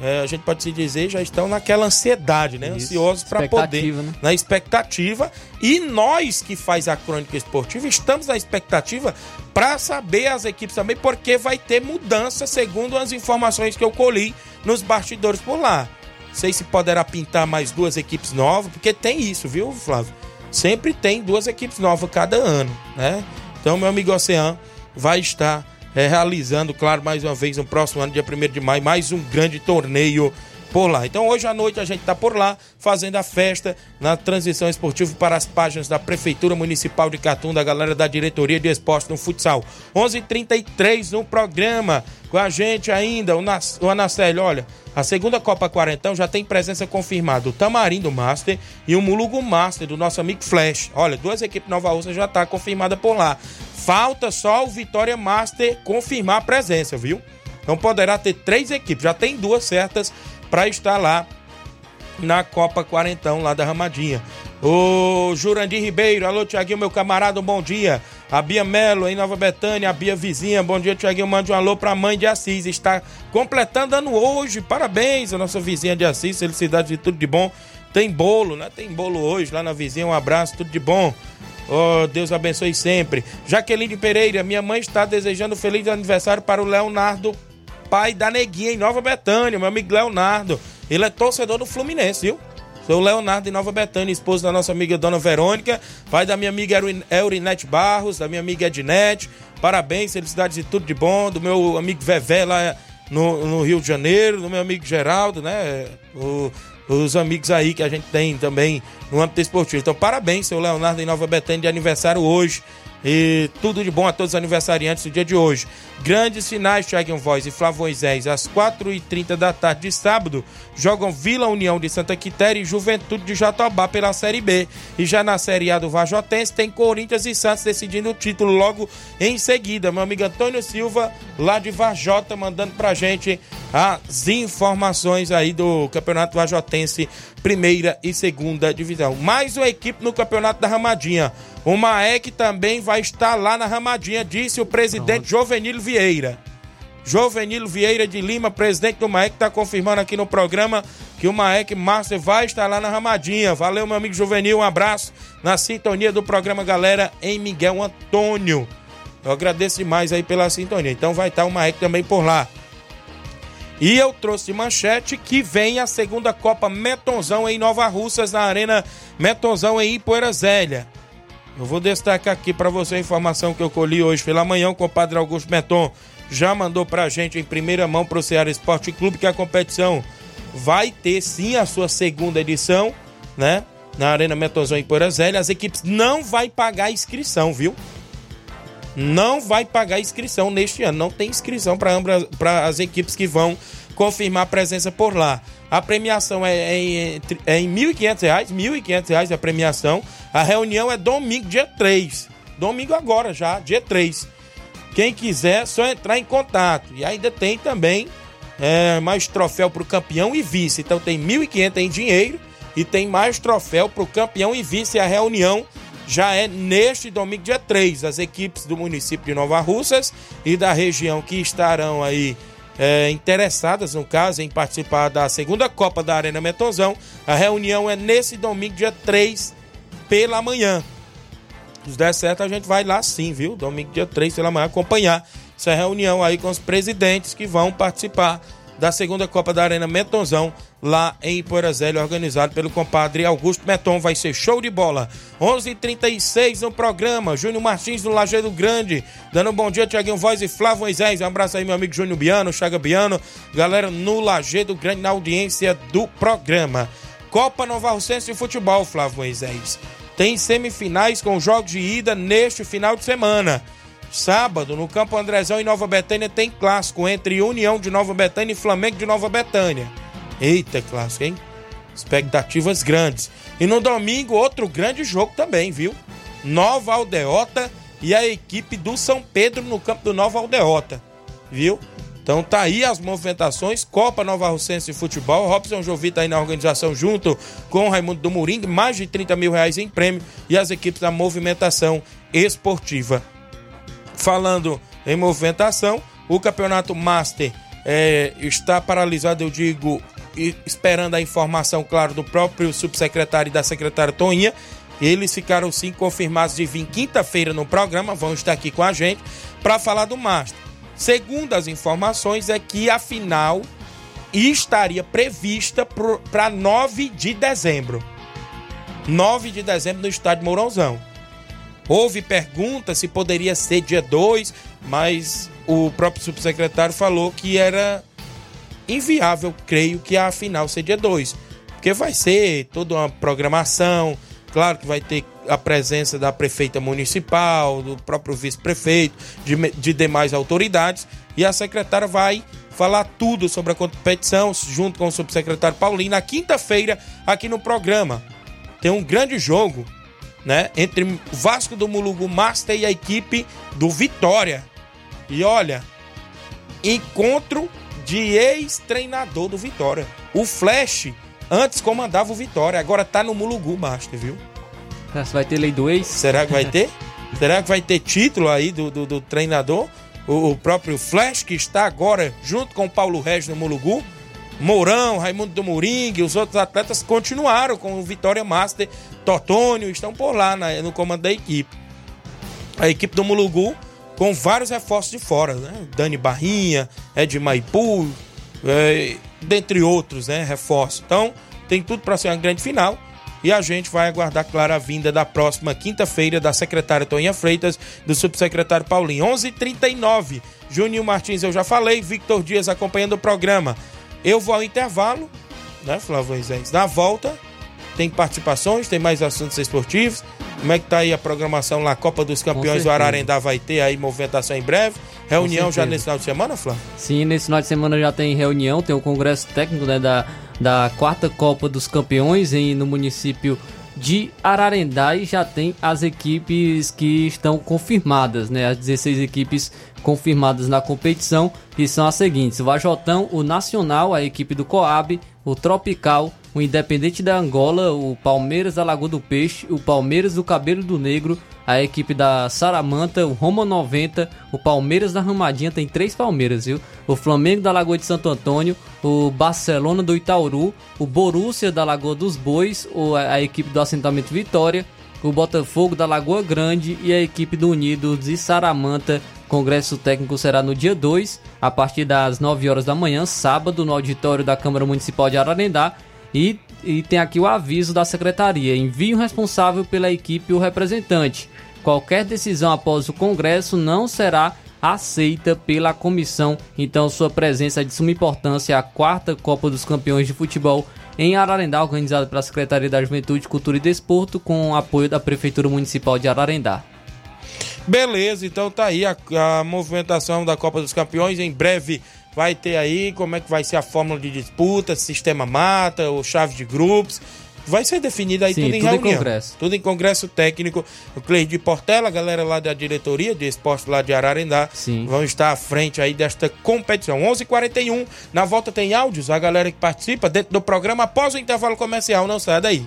é, a gente pode se dizer, já estão naquela ansiedade, né? Isso. Ansiosos para poder, né? na expectativa. E nós que faz a crônica esportiva estamos na expectativa para saber as equipes também, porque vai ter mudança segundo as informações que eu colhi nos bastidores por lá. Não sei se poderá pintar mais duas equipes novas, porque tem isso, viu, Flávio? Sempre tem duas equipes novas cada ano, né? Então, meu amigo Oceano vai estar é, realizando, claro, mais uma vez, no próximo ano, dia 1 de maio, mais um grande torneio por lá. Então, hoje à noite a gente está por lá, fazendo a festa na transição esportiva para as páginas da Prefeitura Municipal de Catunda, a galera da Diretoria de Esporte no Futsal. 11:33 h 33 no programa, com a gente ainda, o, Nas, o Anacélio, olha, a segunda Copa Quarentão já tem presença confirmada, o Tamarindo Master e o Mulugu Master, do nosso amigo Flash. Olha, duas equipes Nova Russa já tá confirmada por lá. Falta só o Vitória Master confirmar a presença, viu? Então poderá ter três equipes, já tem duas certas para estar lá na Copa Quarentão, lá da Ramadinha. O Jurandir Ribeiro, alô Tiaguinho, meu camarada, bom dia. A Bia Melo, em Nova Betânia, a Bia Vizinha, bom dia Tiaguinho, mande um alô pra mãe de Assis, está completando ano hoje, parabéns a nossa vizinha de Assis, felicidades e tudo de bom. Tem bolo, né? Tem bolo hoje lá na vizinha, um abraço, tudo de bom. Oh, Deus abençoe sempre. Jaqueline Pereira, minha mãe está desejando feliz aniversário para o Leonardo, pai da Neguinha, em Nova Betânia, meu amigo Leonardo. Ele é torcedor do Fluminense, viu? Sou o Leonardo de Nova Betânia, esposo da nossa amiga Dona Verônica, pai da minha amiga Eurin- Eurinete Barros, da minha amiga Ednete. Parabéns, felicidades e tudo de bom. Do meu amigo Vevé lá no, no Rio de Janeiro, do meu amigo Geraldo, né? O- os amigos aí que a gente tem também no âmbito esportivo. Então, parabéns, seu Leonardo em Nova Betânia, de aniversário hoje. E tudo de bom a todos os aniversariantes do dia de hoje. Grandes finais, Thiago Voz e Flávio Moisés, às 4h30 da tarde de sábado, jogam Vila União de Santa Quitéria e Juventude de Jatobá pela Série B. E já na Série A do Vajotense tem Corinthians e Santos decidindo o título logo em seguida. Meu amigo Antônio Silva, lá de Vajota, mandando pra gente as informações aí do Campeonato Vajotense, primeira e segunda divisão. Mais uma equipe no Campeonato da Ramadinha. O Maek também vai estar lá na Ramadinha, disse o presidente Jovenilo Vieira. Jovenilo Vieira de Lima, presidente do Maek, está confirmando aqui no programa que o Maek Master vai estar lá na Ramadinha. Valeu, meu amigo Juvenil, um abraço na sintonia do programa Galera em Miguel Antônio. Eu agradeço demais aí pela sintonia. Então vai estar o Maek também por lá. E eu trouxe manchete que vem a segunda Copa Metonzão em Nova Russas, na Arena Metonzão em Ipoeira Zélia. Eu vou destacar aqui para você a informação que eu colhi hoje pela manhã. O compadre Augusto Meton já mandou pra gente em primeira mão pro Ceará Esporte Clube que a competição vai ter sim a sua segunda edição, né? Na Arena Metonzão em Ipoeira Zélia. As equipes não vai pagar inscrição, viu? não vai pagar inscrição neste ano. Não tem inscrição para as equipes que vão confirmar a presença por lá. A premiação é, em, é em R$ 1.500, R$ 1.500 a premiação. A reunião é domingo, dia 3. Domingo agora já, dia 3. Quem quiser, é só entrar em contato. E ainda tem também é, mais troféu para o campeão e vice. Então tem 1.500 em dinheiro e tem mais troféu para o campeão e vice. A reunião já é neste domingo, dia 3. As equipes do município de Nova Russas e da região que estarão aí é, interessadas, no caso, em participar da segunda Copa da Arena Metonzão. A reunião é nesse domingo, dia 3, pela manhã. Se der certo, a gente vai lá sim, viu? Domingo, dia 3, pela manhã, acompanhar essa reunião aí com os presidentes que vão participar da segunda Copa da Arena Metonzão, lá em Poeirazélia, organizado pelo compadre Augusto Meton. Vai ser show de bola. 11:36 h 36 no programa. Júnior Martins do Lajeado Grande. Dando um bom dia, Tiaguinho Voz e Flávio Moisés. Um abraço aí, meu amigo Júnior Biano, Chaga Biano. Galera no Lajeado Grande na audiência do programa. Copa Nova Rocense de Futebol, Flávio Moisés. Tem semifinais com jogos de ida neste final de semana. Sábado, no Campo Andrezão em Nova Betânia, tem clássico entre União de Nova Betânia e Flamengo de Nova Betânia. Eita, clássico, hein? Expectativas grandes. E no domingo, outro grande jogo também, viu? Nova Aldeota e a equipe do São Pedro no campo do Nova Aldeota, viu? Então tá aí as movimentações, Copa Nova Rocense de Futebol, Robson Jovita aí na organização junto com o Raimundo do Moringue, mais de 30 mil reais em prêmio e as equipes da movimentação esportiva. Falando em movimentação, o campeonato Master é, está paralisado, eu digo, esperando a informação, claro, do próprio subsecretário e da secretária Toinha. Eles ficaram sim confirmados de vir quinta-feira no programa, vão estar aqui com a gente para falar do Master. Segundo as informações, é que a final estaria prevista para 9 de dezembro. 9 de dezembro no estádio Mourãozão. Houve pergunta se poderia ser dia 2, mas o próprio subsecretário falou que era inviável, creio que a final dia 2. Porque vai ser toda uma programação, claro que vai ter a presença da prefeita municipal, do próprio vice-prefeito, de, de demais autoridades, e a secretária vai falar tudo sobre a competição, junto com o subsecretário Paulinho, na quinta-feira, aqui no programa. Tem um grande jogo né, entre o Vasco do Mulugu Master e a equipe do Vitória. E olha, encontro de ex-treinador do Vitória. O Flash antes comandava o Vitória, agora tá no Mulugu Master, viu? Vai ter lei do ex? Será que vai ter? Será que vai ter título aí do, do, do treinador? O, o próprio Flash, que está agora junto com o Paulo Regis no Mulugu. Mourão, Raimundo do Moringue, os outros atletas continuaram com o Vitória Master. Totônio estão por lá na- no comando da equipe. A equipe do Mulugu com vários reforços de fora, né? Dani Barrinha, Ed Maipu, é, dentre outros, né? Reforços. Então, tem tudo para ser uma grande final. E a gente vai aguardar, claro, a vinda da próxima quinta-feira da secretária Toninha Freitas, do subsecretário Paulinho. 11h39. Juninho Martins, eu já falei. Victor Dias acompanhando o programa. Eu vou ao intervalo, né, Flávio Moisés? Na volta, tem participações, tem mais assuntos esportivos. Como é que tá aí a programação lá? Copa dos Campeões do. Ararendá vai ter aí movimentação em breve. Reunião já nesse final de semana, Flávio? Sim, nesse final de semana já tem reunião, tem o congresso técnico né, da, da quarta Copa dos Campeões em, no município de Ararendá e já tem as equipes que estão confirmadas, né? As 16 equipes confirmadas na competição, que são as seguintes: o Vajotão, o Nacional, a equipe do Coab, o Tropical, o Independente da Angola, o Palmeiras da Lagoa do Peixe, o Palmeiras do Cabelo do Negro, a equipe da Saramanta, o Roma 90, o Palmeiras da Ramadinha, tem três Palmeiras, viu? O Flamengo da Lagoa de Santo Antônio, o Barcelona do Itauru, o Borussia da Lagoa dos Bois, a equipe do Assentamento Vitória, o Botafogo da Lagoa Grande e a equipe do Unidos de Saramanta. Congresso técnico será no dia 2, a partir das 9 horas da manhã, sábado, no auditório da Câmara Municipal de Ararendá. E, e tem aqui o aviso da secretaria: envie o responsável pela equipe o representante. Qualquer decisão após o Congresso não será aceita pela comissão. Então, sua presença é de suma importância. A quarta Copa dos Campeões de Futebol em Ararendá, organizada pela Secretaria da Juventude, Cultura e Desporto, com o apoio da Prefeitura Municipal de Ararendá. Beleza, então tá aí a, a movimentação da Copa dos Campeões. Em breve vai ter aí como é que vai ser a fórmula de disputa, sistema mata, ou chave de grupos. Vai ser definido aí Sim, tudo em tudo em reunião. congresso. Tudo em congresso técnico. O Cleide de Portela, a galera lá da diretoria de esporte lá de Ararendá, Sim. vão estar à frente aí desta competição. 11:41 Na volta tem áudios, a galera que participa dentro do programa após o intervalo comercial. Não sai daí.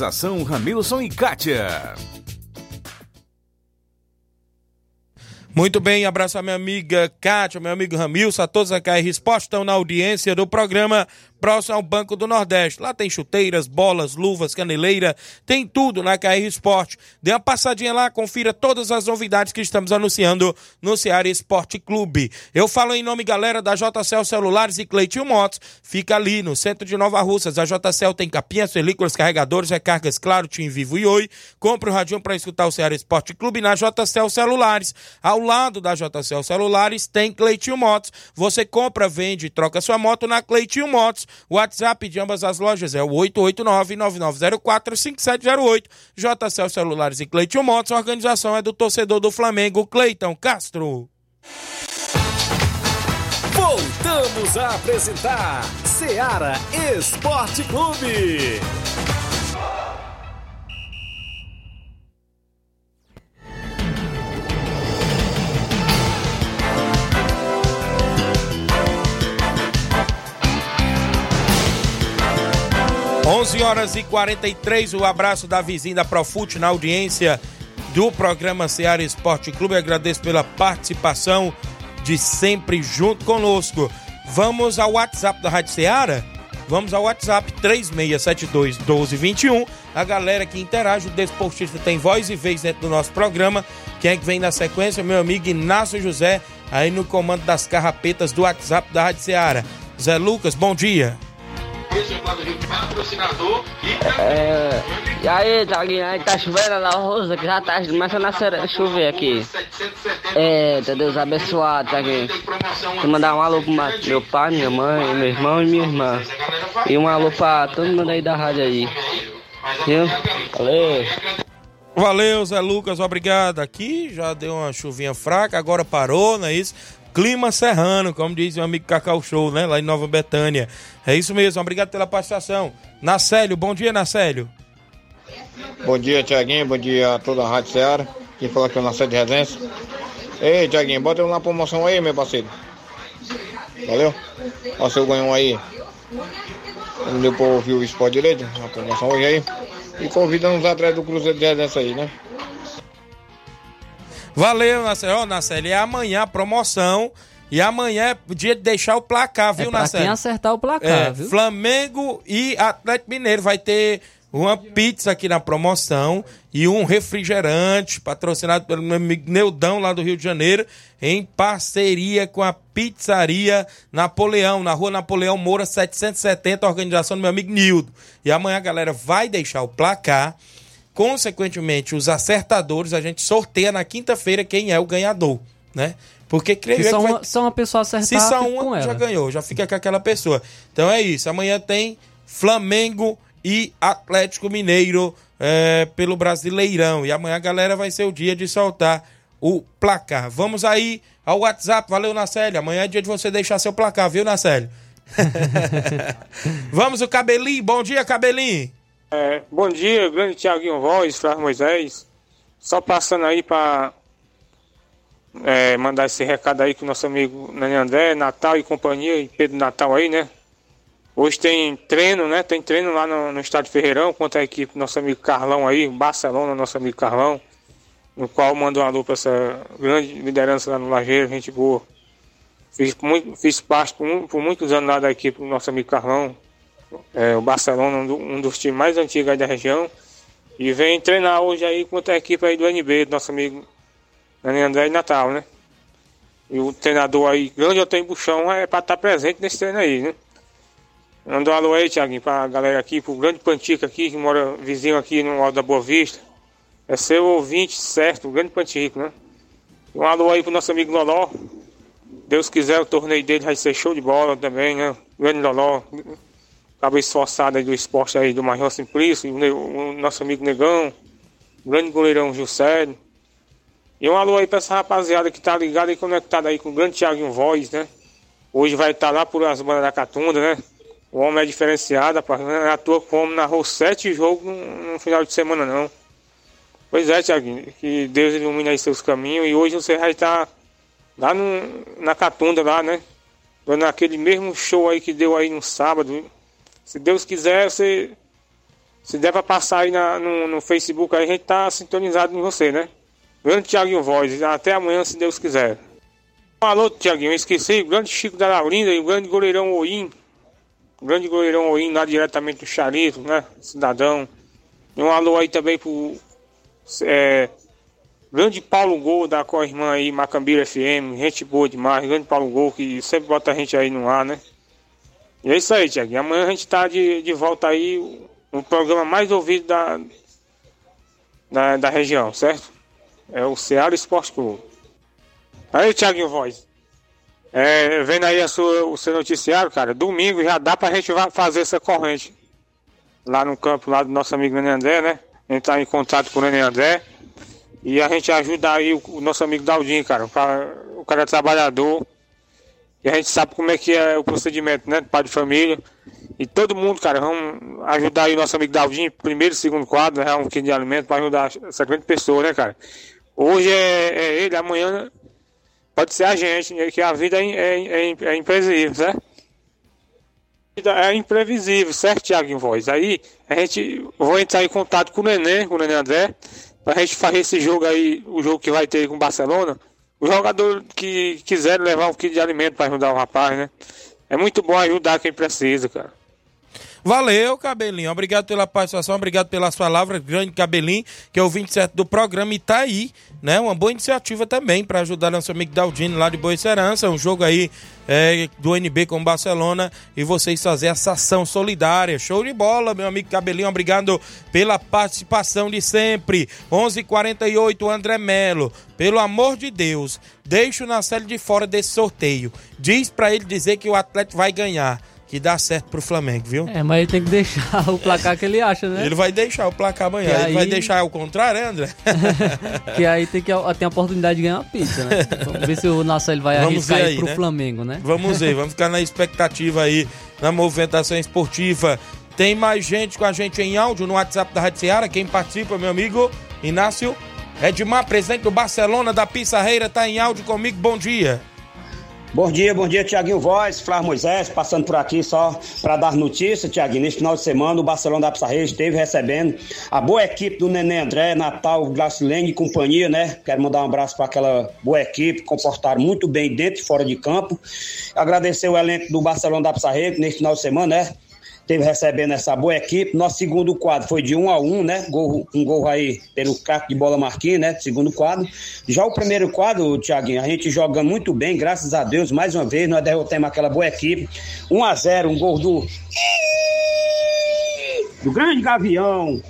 Ramilson e Kátia. Muito bem, abraço a minha amiga Kátia, meu amigo Ramilson, a todos a KR Esporte estão na audiência do programa próximo ao Banco do Nordeste. Lá tem chuteiras, bolas, luvas, caneleira, tem tudo na KR Esporte. Dê uma passadinha lá, confira todas as novidades que estamos anunciando no Ceará Esporte Clube. Eu falo em nome, galera, da JCL Celulares e Cleitinho Motos. Fica ali no centro de Nova Russas. A JCL tem capinhas, películas, carregadores, recargas, claro, Tim Vivo e Oi. Compre o radinho para escutar o Ceará Esporte Clube na JCL Celulares. Ao lado da JCL Celulares tem Cleitinho Motos. Você compra, vende e troca sua moto na Cleitinho Motos. O WhatsApp de ambas as lojas é o 889-9904-5708. JCL Celulares e Cleiton Motos. A organização é do torcedor do Flamengo, Cleiton Castro. Voltamos a apresentar Seara Esporte Clube. 11 horas e 43, o abraço da vizinha da Profute na audiência do programa Seara Esporte Clube. Agradeço pela participação de sempre junto conosco. Vamos ao WhatsApp da Rádio Seara? Vamos ao WhatsApp 3672 1221. A galera que interage, o desportista tem voz e vez dentro do nosso programa. Quem é que vem na sequência? Meu amigo Inácio José, aí no comando das carrapetas do WhatsApp da Rádio Seara. Zé Lucas, bom dia. É, e aí, Thiaguinho, aí tá chovendo na rosa, que já tá começando a ser- chover aqui. É, tá Deus abençoado, Thiaguinho. Vou mandar um alô pro meu pai, minha mãe, meu irmão e minha irmã. E um alô pra todo mundo aí da rádio aí. Viu? Valeu. Valeu, Zé Lucas, obrigado. Aqui já deu uma chuvinha fraca, agora parou, não é isso? Clima serrano, como diz o amigo Cacau Show, né? Lá em Nova Betânia. É isso mesmo, obrigado pela participação. Nacélio, bom dia, Nacélio. Bom dia, Tiaguinho. Bom dia a toda a Rádio Ceará. Quem fala aqui é o Nascer de Resenha. Ei, Tiaguinho, bota eu na promoção aí, meu parceiro. Valeu? Ó, seu ganhou aí. Não deu pra ouvir o esporte direito, a promoção hoje aí. E convidando os atletas do Cruzeiro de Resenha aí, né? Valeu, Nacélio. Ó, Nacélio, é amanhã a promoção. E amanhã é dia de deixar o placar, viu, É pra quem acertar o placar, É, viu? Flamengo e Atlético Mineiro vai ter uma pizza aqui na promoção e um refrigerante patrocinado pelo meu amigo Neudão lá do Rio de Janeiro em parceria com a pizzaria Napoleão, na rua Napoleão Moura 770, organização do meu amigo Nildo. E amanhã a galera vai deixar o placar. Consequentemente, os acertadores, a gente sorteia na quinta-feira quem é o ganhador, né? Porque creio Se só que vai- uma, só uma pessoa acertar, se só uma, ela. já ganhou, já fica com aquela pessoa. Então é isso. Amanhã tem Flamengo e Atlético Mineiro é, pelo Brasileirão. E amanhã, galera, vai ser o dia de soltar o placar. Vamos aí ao WhatsApp. Valeu, Nacélio. Amanhã é dia de você deixar seu placar, viu, Nacélio? Vamos, o Cabelinho. Bom dia, Cabelinho. É, bom dia, grande Tiaguinho Voz, Flávio Moisés. Só passando aí para mandar esse recado aí com o nosso amigo Nani André, Natal e companhia, e Pedro Natal aí, né? Hoje tem treino, né? Tem treino lá no, no estádio Ferreirão contra a equipe nosso amigo Carlão aí, Barcelona, nosso amigo Carlão, no qual mandou um alô para essa grande liderança lá no Lajeiro, gente boa. Fiz, muito, fiz parte por, por muitos anos lá da equipe do nosso amigo Carlão, é, o Barcelona, um, do- um dos times mais antigos da região. E vem treinar hoje aí contra a equipe aí do NB, do nosso amigo André de Natal, né? E o treinador aí, grande Otávio Buchão, é pra estar presente nesse treino aí, né? Mandou um alô aí, Thiaguinho, pra galera aqui, pro grande Pantica aqui, que mora vizinho aqui no Alto da Boa Vista. É seu ouvinte certo, o grande Pantico, né? Um alô aí pro nosso amigo Loló. Deus quiser, o torneio dele vai ser show de bola também, né? Grande Loló. Cabeça esforçada aí do esporte aí do Major Simplício, o, nosso amigo Negão, o grande goleirão Juscelio. E um alô aí pra essa rapaziada que tá ligada e conectada aí com o grande Thiaguinho Voz, né? Hoje vai estar lá por as bandas da Catunda, né? O homem é diferenciado, rapaz. Não é à toa como narrou sete jogos no, no final de semana, não. Pois é, Thiaguinho. Que Deus ilumine aí seus caminhos. E hoje você vai estar lá no, na Catunda, lá, né? Dando aquele mesmo show aí que deu aí no sábado. Se Deus quiser, você. Se der pra passar aí na- no, no Facebook, aí a gente tá sintonizado em você, né? Grande Thiaguinho Voz. Até amanhã, se Deus quiser. Alô, Thiaguinho, eu esqueci. O grande Chico da Laurinda e o grande goleirão Oim. O grande goleirão Oim, lá diretamente do Charito, né? Cidadão. E um alô aí também pro. É, grande Paulo Gol da co-irmã aí, Macambira FM. Gente boa demais. Grande Paulo Gol que sempre bota a gente aí no ar, né? E é isso aí, Thiaguinho. Amanhã a gente tá de, de volta aí. O programa mais ouvido da, da, da região, certo? É o Ceará Esporte Clube. Aí, Thiaguinho Voz. É, vendo aí sua, o seu noticiário, cara, domingo já dá pra gente fazer essa corrente. Lá no campo, lá do nosso amigo Nenê André, né? Entrar em contato com o Nenê André. E a gente ajuda aí o, o nosso amigo Daldinho, cara. O, cara. o cara é trabalhador. E a gente sabe como é que é o procedimento, né? Pai de família. E todo mundo, cara, vamos ajudar aí o nosso amigo Daldinho, primeiro e segundo quadro, né? Um quilo de alimento para ajudar essa grande pessoa, né, cara? Hoje é, é ele, amanhã pode ser a gente, né? que a vida é, é, é, é imprevisível, certo? É imprevisível, certo, Thiago em voz? Aí a gente vou entrar em contato com o Nenê, com o Nenê André, pra gente fazer esse jogo aí, o jogo que vai ter com o Barcelona. O jogador que quiser levar um quilo de alimento para ajudar o rapaz, né? É muito bom ajudar quem precisa, cara. Valeu, Cabelinho. Obrigado pela participação, obrigado pelas palavras. Grande Cabelinho, que é o 27 do programa e tá aí, né? Uma boa iniciativa também para ajudar nosso amigo Daldino lá de Boa Serança. Um jogo aí é, do NB com Barcelona e vocês fazer essa ação solidária. Show de bola, meu amigo Cabelinho. Obrigado pela participação de sempre. 11:48 h 48 André Melo. Pelo amor de Deus, deixa o Nacelli de fora desse sorteio. Diz para ele dizer que o Atlético vai ganhar. Que dá certo pro Flamengo, viu? É, mas ele tem que deixar o placar que ele acha, né? Ele vai deixar o placar amanhã. Que Ele aí- vai deixar ao contrário, né, André? Que aí tem, que, tem a oportunidade de ganhar uma pizza, né? Vamos ver se o Nacelli vai Vamos arriscar aí pro né? Flamengo, né? Vamos ver, vamos ficar na expectativa aí, na movimentação esportiva. Tem mais gente com a gente em áudio no WhatsApp da Rádio Ceará. Quem participa, meu amigo Inácio Edmar, presidente do Barcelona da Pissarreira, tá em áudio comigo. Bom dia. Bom dia, bom dia, Tiaguinho Voz, Flávio Moisés, passando por aqui só para dar notícia, Tiaguinho. Neste final de semana, o Barcelona da Pissarreira esteve recebendo a boa equipe do Nenê André, Natal, Glacilene e companhia, né? Quero mandar um abraço para aquela boa equipe, comportaram muito bem dentro e fora de campo. Agradecer o elenco do Barcelona da Pissarreira, neste final de semana, né? Teve recebendo essa boa equipe. Nosso segundo quadro foi de um a um, né? Gol, um gol aí pelo craque de bola Marquinhos, né? Segundo quadro. Já o primeiro quadro, Tiaguinho, a gente joga muito bem, graças a Deus. Mais uma vez, nós derrotamos aquela boa equipe. 1 a 0 um gol do. Do grande Gavião.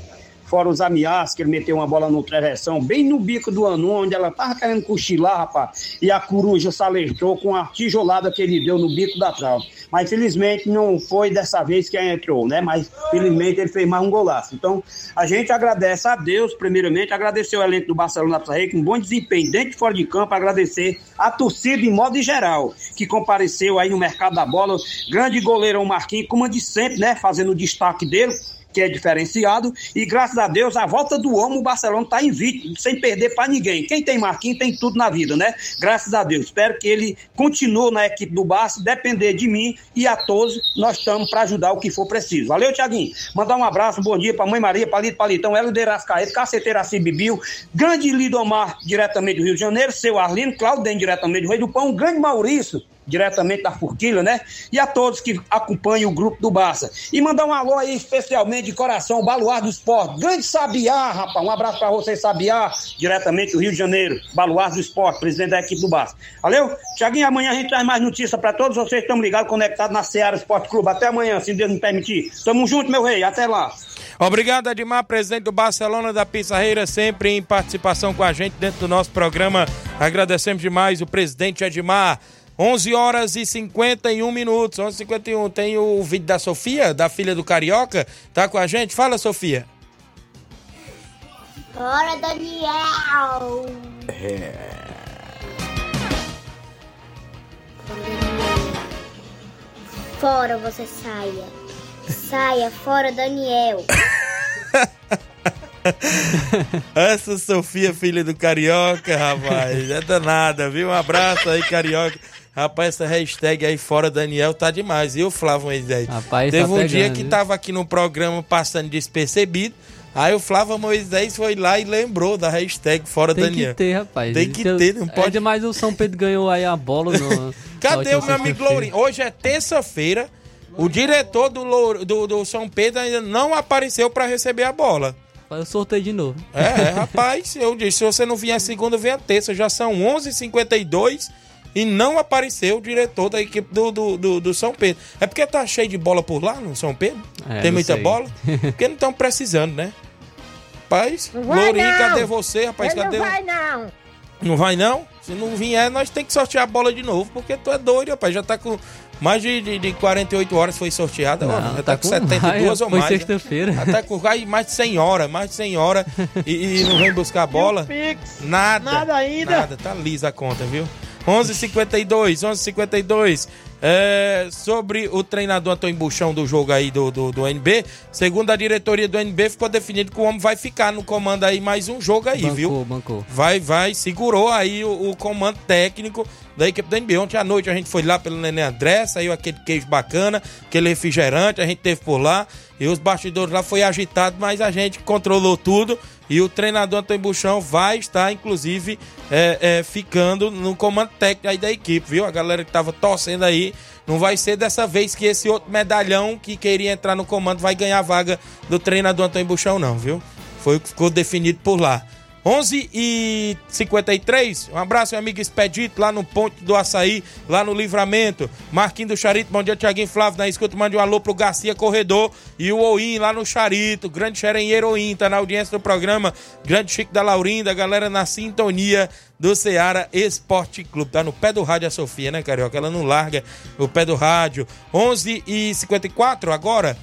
Fora os ameaças, que ele meteu uma bola no travessão, bem no bico do Anu, onde ela tava querendo cochilar, rapaz. E a coruja se alertou com a tijolada que ele deu no bico da trave. Mas felizmente não foi dessa vez que entrou, né? Mas felizmente ele fez mais um golaço. Então a gente agradece a Deus, primeiramente, agradecer o elenco do Barcelona da Rei com um bom desempenho dentro e fora de campo, agradecer a torcida em modo geral, que compareceu aí no mercado da bola. Grande goleirão Marquinhos, como de sempre, né? Fazendo o destaque dele que é diferenciado, e graças a Deus, a volta do homem, o Barcelona está invicto, sem perder para ninguém. Quem tem Marquinhos tem tudo na vida, né? Graças a Deus. Espero que ele continue na equipe do Barça, depender de mim e a todos, nós estamos para ajudar o que for preciso. Valeu, Tiaguinho. Mandar um abraço, um bom dia para Mãe Maria, Palito Palitão, Hélio de Rascaeta, Caceteira Bibiu, grande Lidomar, diretamente do Rio de Janeiro, seu Arlino, Claudem, diretamente do Rei do Pão, grande Maurício, diretamente da Forquilha, né? E a todos que acompanham o grupo do Barça. E mandar um alô aí especialmente de coração, Baluar do Esporte. Grande Sabiá, rapaz. Um abraço pra você, Sabiá, diretamente do Rio de Janeiro. Baluar do Esporte, presidente da equipe do Barça. Valeu? Tiaguinho, amanhã a gente traz mais notícias pra todos vocês. Estamos ligados, conectados na Seara Esporte Clube. Até amanhã, se Deus me permitir. Tamo junto, meu rei. Até lá. Obrigado, Edmar, presidente do Barcelona da Pissarreira, sempre em participação com a gente dentro do nosso programa. Agradecemos demais o presidente Edmar. 11 horas e 51 minutos. 11 h 51 Tem o vídeo da Sofia, da filha do Carioca. Tá com a gente? Fala, Sofia. Bora, Daniel! Fora você saia. Saia, fora, Daniel. Essa Sofia, filha do Carioca, rapaz. É danada, viu? Um abraço aí, Carioca. Rapaz, essa hashtag aí fora Daniel tá demais. E o Flávio Moisés? Rapaz, Teve tá um pegando, dia que viu? tava aqui no programa passando despercebido. Aí o Flávio Moisés foi lá e lembrou da hashtag fora Tem Daniel. que ter, rapaz. Tem que Eu- ter, não É pode. demais o São Pedro ganhou aí a bola no. Cadê o meu amigo. Lourinho? Hoje é terça-feira. O diretor do, do, do São Pedro ainda não apareceu para receber a bola. O sorteio de novo. É, é, rapaz, eu disse, se você não vier segunda, venha terça. Já são 11h52 e não apareceu o diretor da equipe do, do, do, do São Pedro. É porque tá cheio de bola por lá no São Pedro? É, Tem muita sei. bola? Porque não estão precisando, né? Rapaz, Lourinho, cadê você, rapaz? Ele Cadê não vai, não. Não vai não? Se não vier, nós tem que sortear a bola de novo, porque tu é doido, rapaz. Já tá com mais de, de, de 48 horas foi sorteada, Não, ó, já tá tá, com com 72 mais, ou foi mais. né? sexta-feira. Já tá com mais de 100 horas, mais de 100 horas e, e não vem buscar a bola. Nada. Nada ainda. Nada, tá lisa a conta, viu? 11:52, 11:52. É, sobre o treinador Antônio Buchão do jogo aí do, do, do NB, segundo a diretoria do NB, ficou definido que o homem vai ficar no comando aí mais um jogo aí, bancou, viu? bancou. Vai, vai, segurou aí o, o comando técnico da equipe do NB. Ontem à noite a gente foi lá pelo Nenê André, saiu aquele queijo bacana, aquele refrigerante, a gente teve por lá. E os bastidores lá foi agitado, mas a gente controlou tudo. E o treinador Antônio Buchão vai estar, inclusive, é, é, ficando no comando técnico aí da equipe, viu? A galera que tava torcendo aí. Não vai ser dessa vez que esse outro medalhão que queria entrar no comando vai ganhar a vaga do treinador Antônio Buchão, não, viu? Foi o que ficou definido por lá. 11 e 53 um abraço, meu amigo Expedito, lá no Ponte do Açaí, lá no Livramento. Marquinhos do Charito, bom dia, Tiaguinho Flávio, na escuta, mande um alô pro Garcia Corredor e o Oim lá no Charito, grande xerenheiro Oim, tá na audiência do programa, grande Chico da Laurinda, galera na sintonia do Ceará Esporte Clube. Tá no pé do rádio a Sofia, né, Carioca? Ela não larga o pé do rádio. 11 e 54 agora.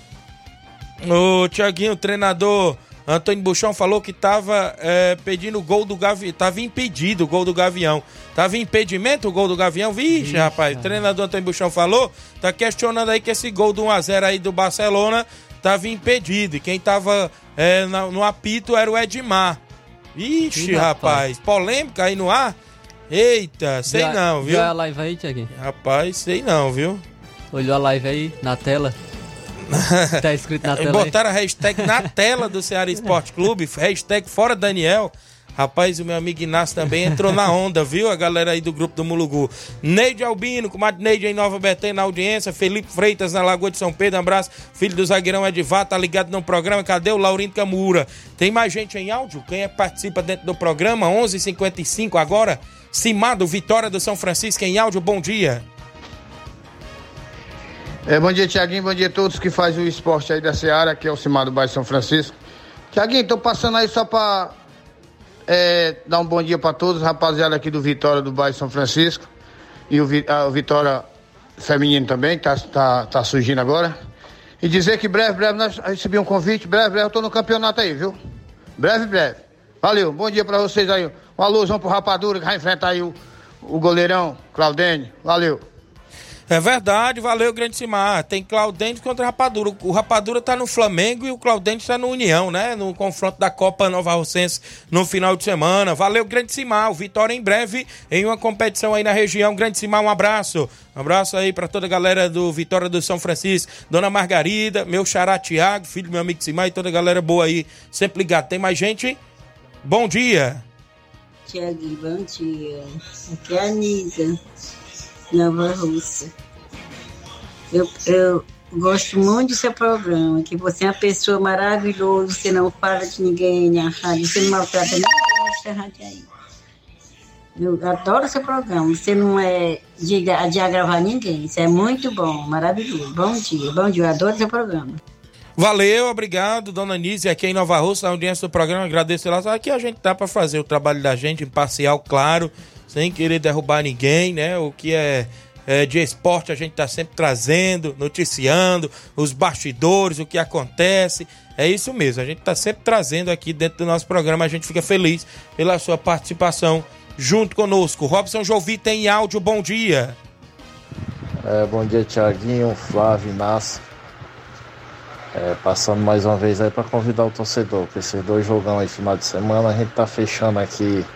O Tiaguinho, treinador Antônio Buchão falou que tava é, pedindo o gol do Gavião. Tava impedido o gol do Gavião. Tava impedimento o gol do Gavião? Vixe, rapaz. O treinador Antônio Buchão falou. Tá questionando aí que esse gol do 1x0 aí do Barcelona tava impedido. E quem tava é, no apito era o Edmar. Ih, rapaz. rapaz. Polêmica aí no ar? Eita, sei Já- não, viu? É a live aí, Tiaguinho? Rapaz, sei não, viu? Olhou a live aí na tela? tá escrito na tela. Botaram a hashtag na tela do Ceará Esporte Clube, hashtag fora Daniel. Rapaz, o meu amigo Inácio também entrou na onda, viu? A galera aí do grupo do Mulugu. Neide Albino, comadre Neide em Nova Betânia na audiência. Felipe Freitas na Lagoa de São Pedro, um abraço. Filho do zagueirão Edivar, tá ligado no programa. Cadê o Laurindo Camura? Tem mais gente em áudio? Quem é que participa dentro do programa? 11:55 h 55 agora. Cimado, Vitória do São Francisco em áudio, bom dia. É, bom dia, Tiaguinho. Bom dia a todos que fazem o esporte aí da Seara, que é o Cimar do Bairro São Francisco. Tiaguinho, tô passando aí só pra é, dar um bom dia pra todos, rapaziada aqui do Vitória do Bairro São Francisco. E o, a- Vitória Feminino também, que tá, tá, tá surgindo agora. E dizer que breve, breve, nós recebemos um convite, breve, breve, eu tô no campeonato aí, viu? Breve, breve. Valeu, bom dia pra vocês aí. Um alôzão pro Rapadura, que vai enfrentar aí o, o goleirão, Claudene. Valeu. É verdade, valeu, Grande Simar. Tem Claudente contra Rapadura. O Rapadura tá no Flamengo e o Claudente tá no União, né? No confronto da Copa Nova Rocense no final de semana. Valeu, Grande Simar. Vitória em breve em uma competição aí na região. Grande Simar, um abraço. Um abraço aí pra toda a galera do Vitória do São Francisco. Dona Margarida, meu xará Tiago, filho do meu amigo Simar e toda a galera boa aí. Sempre ligado. Tem mais gente? Bom dia. Tiaguinho, bom dia. Aqui é a Nisa, Nova Rússia. Eu, eu gosto muito do seu programa, que você é uma pessoa maravilhosa, você não fala de ninguém na rádio, você não maltrata ninguém nessa rádio aí. Eu adoro seu programa, você não é de, de agravar ninguém, isso é muito bom, maravilhoso. Bom dia, bom dia, eu adoro seu programa. Valeu, obrigado, dona Nise, aqui em Nova Rússia, na audiência do programa, agradeço ela. Aqui a gente tá para fazer o trabalho da gente, imparcial, claro, sem querer derrubar ninguém, né? O que é, eh, de esporte, a gente está sempre trazendo, noticiando os bastidores, o que acontece. É isso mesmo, a gente está sempre trazendo aqui dentro do nosso programa. A gente fica feliz pela sua participação junto conosco. Robson Jovita em áudio, bom dia. É, bom dia, Tiaguinho, Flávio, Inácio. É, passando mais uma vez aí para convidar o torcedor, para esses dois jogão aí final de semana, a gente tá fechando aqui.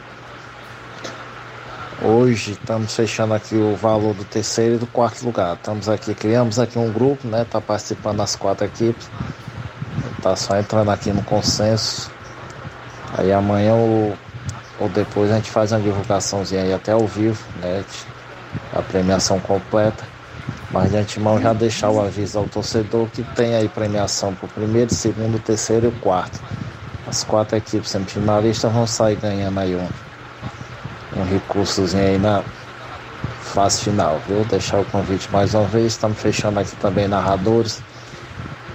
Hoje estamos fechando aqui o valor do terceiro e do quarto lugar. Estamos aqui, criamos aqui um grupo, né? Tá participando das quatro equipes. Tá só entrando aqui no consenso. Aí amanhã ou, ou depois a gente faz uma divulgaçãozinha aí até ao vivo, né? A premiação completa. Mas de antemão já deixar o aviso ao torcedor que tem aí premiação para o primeiro, segundo, terceiro e quarto. As quatro equipes semifinalistas vão sair ganhando aí um, um recursozinho aí na fase final, viu? Deixar o convite mais uma vez. Estamos fechando aqui também narradores,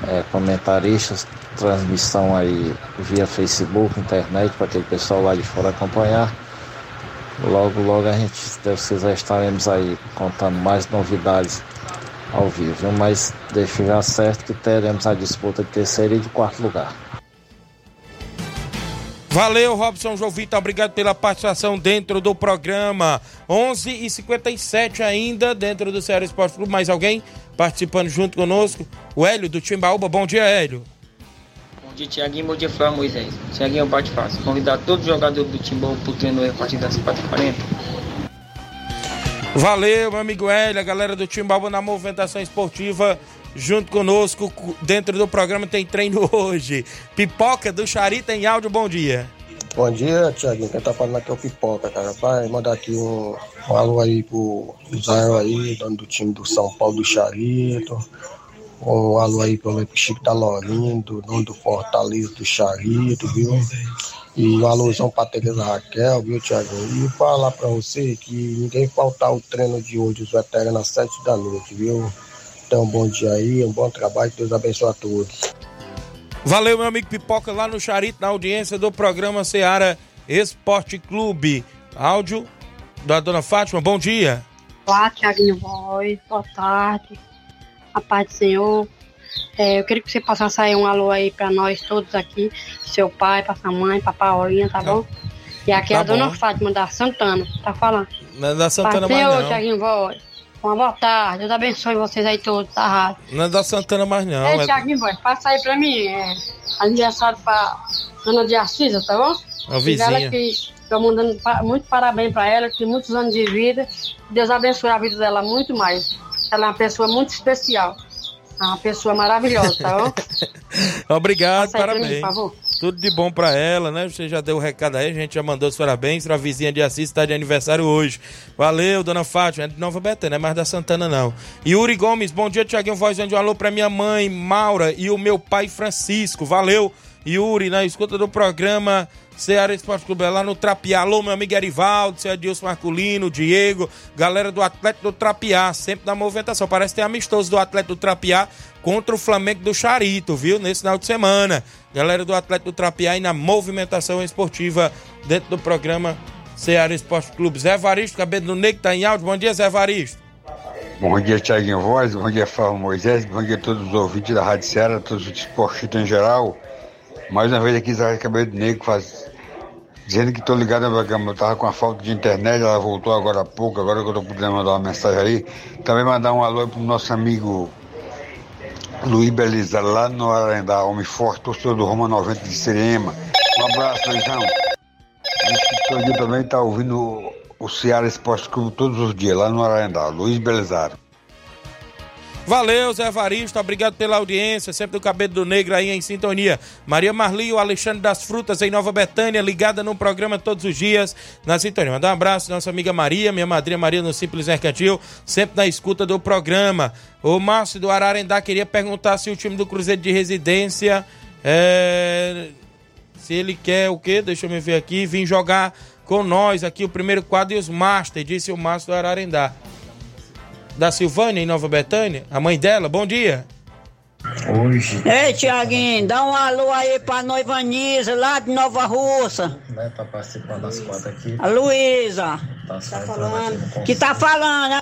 é, comentaristas, transmissão aí via Facebook, internet, para aquele pessoal lá de fora acompanhar. Logo, logo a gente, se Deus quiser, estaremos aí contando mais novidades ao vivo, mas deixo já certo que teremos a disputa de terceiro e de quarto lugar. Valeu, Robson Jovita, obrigado pela participação dentro do programa. 11 e 57 ainda dentro do Ceará Esporte Clube. Mais alguém participando junto conosco? O Hélio do Timbaúba. Bom dia, Hélio. Bom dia, Tiaguinho. Bom dia, Flávio Moisés. Tiaguinho, bate fácil. Convidar todos os jogadores do Timbó pro treino a partir das 4h40. Valeu, meu amigo Hélio, a galera do Timbaúba na movimentação esportiva junto conosco. Dentro do programa tem treino hoje. Pipoca do Charita em áudio, bom dia. Bom dia, Tiaguinho. Quem tá falando aqui é o Pipoca, cara. Vai mandar aqui um, um alô aí pro Israel aí, dono do time do São Paulo do Charito. Um alô aí pro Chico da Lorindo, dono do Fortaleza do Charito, viu? E um alôzão pra Tereza Raquel, viu, Tiaguinho? E falar pra você que ninguém faltar o treino de hoje, os veteranos às sete da noite, viu? Então, bom dia aí, um bom trabalho, Deus abençoe a todos. Valeu, meu amigo Pipoca, lá no Charito, na audiência do programa Seara Esporte Clube. Áudio da dona Fátima, bom dia. Olá, Tiaguinho Voz, boa tarde. A paz do Senhor. É, eu queria que você passasse aí um alô aí pra nós todos aqui, seu pai, pra sua mãe, pra Paulinha, tá bom? E aqui é Tá a dona bom. Fátima da Santana, tá falando? Não é da Santana do mais não. Tiaguinho Voz. Uma boa tarde, Deus abençoe vocês aí todos, tá rádio. Não é da Santana mais não. Ei, é- Tiaguinho Voz, passa aí pra mim, é, aniversário pra Dona de Assis, tá bom? A Diz ela vizinha. que tô mandando pa- muito parabéns pra ela, que tem muitos anos de vida. Deus abençoe a vida dela muito mais. Ela é uma pessoa muito especial. É uma pessoa maravilhosa, tá bom? Obrigado, Passa aí pra mim, parabéns. por favor. Tudo de bom pra ela, né? Você já deu o recado aí, a gente já mandou os parabéns pra vizinha de Assis, tá de aniversário hoje. Valeu, dona Fátima, é de Nova Betânia, não é mais da Santana não. Yuri Gomes, bom dia, Tiaguinho Voz, de um alô pra minha mãe, Maura, e o meu pai Francisco. Valeu, Yuri, na escuta do programa Ceará Esporte Clube, é lá no Trapiá. Alô, meu amigo Erivaldo, seu Adilson Marculino, Diego, galera do Atlético do Trapiá, sempre na movimentação. Parece que tem amistoso do Atlético do Trapiá contra o Flamengo do Charito, viu? Nesse final de semana. Galera do Atlético do Trapiá aí na movimentação esportiva dentro do programa Ceará Esporte Clube. Zé Varisto, cabelo do Negro, tá em áudio. Bom dia, Zé Varisto. Bom dia, Tiaguinho Voz, bom dia, Flávio Moisés, bom dia a todos os ouvintes da Rádio Ceará, todos os esportistas em geral. Mais uma vez aqui, Zé Cabelo Negro, faz... dizendo que estou ligado ao programa. Eu estava com a falta de internet, ela voltou agora há pouco, agora que eu estou podendo mandar uma mensagem aí. Também mandar um alô para o nosso amigo Luiz Beliza, lá no Arendá, homem forte, torcedor do Roma 90 de Serema. Um abraço, Luizão. Que eu também está ouvindo o- Ceará Esporte Clube todos os dias, lá no Arendá, Luiz Belizaro. Valeu, Zé Varisto, obrigado pela audiência, sempre do Cabelo do Negro aí em sintonia. Maria Marli, o Alexandre das Frutas em Nova Betânia, ligada no programa todos os dias na sintonia. Mandar um abraço nossa amiga Maria, minha madrinha Maria no Simples Mercantil, sempre na escuta do programa. O Márcio do Ararendá queria perguntar se o time do Cruzeiro de Residência, é, se ele quer o quê? Deixa eu ver aqui, vir jogar com nós aqui o primeiro quadro e os Master, disse o Márcio do Ararendá da Silvânia, em Nova Betânia. A mãe dela, bom dia. Hoje. Ei, Tiaguinho, dá um alô aí pra noiva Nisa, lá de Nova Russa. Né, tá participando das quatro aqui. A Luísa, Tá entrando aqui no que tá falando. né?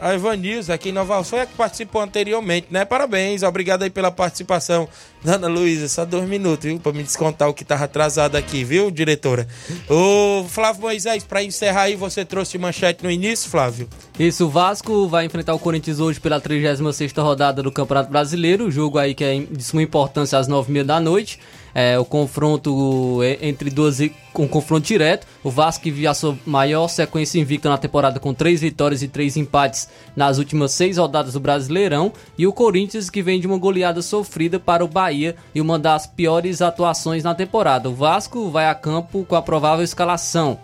A Ivanilza aqui em Nova Russa foi a que participou anteriormente, né? Parabéns, obrigado aí pela participação. Dona Luísa, só dois minutos, viu? Pra me descontar o que tava atrasado aqui, viu, diretora? Ô, Flávio Moisés, pra encerrar aí, você trouxe manchete no início, Flávio? Isso, o Vasco vai enfrentar o Corinthians hoje pela 36ª rodada do Campeonato Brasileiro, jogo aí que é de suma importância às 9h30 da noite. É, o confronto é, entre duas um confronto direto. O Vasco que via a sua maior sequência invicta na temporada com três vitórias e três empates nas últimas seis rodadas do Brasileirão. E o Corinthians que vem de uma goleada sofrida para o Bahia e uma das piores atuações na temporada. O Vasco vai a campo com a provável escalação.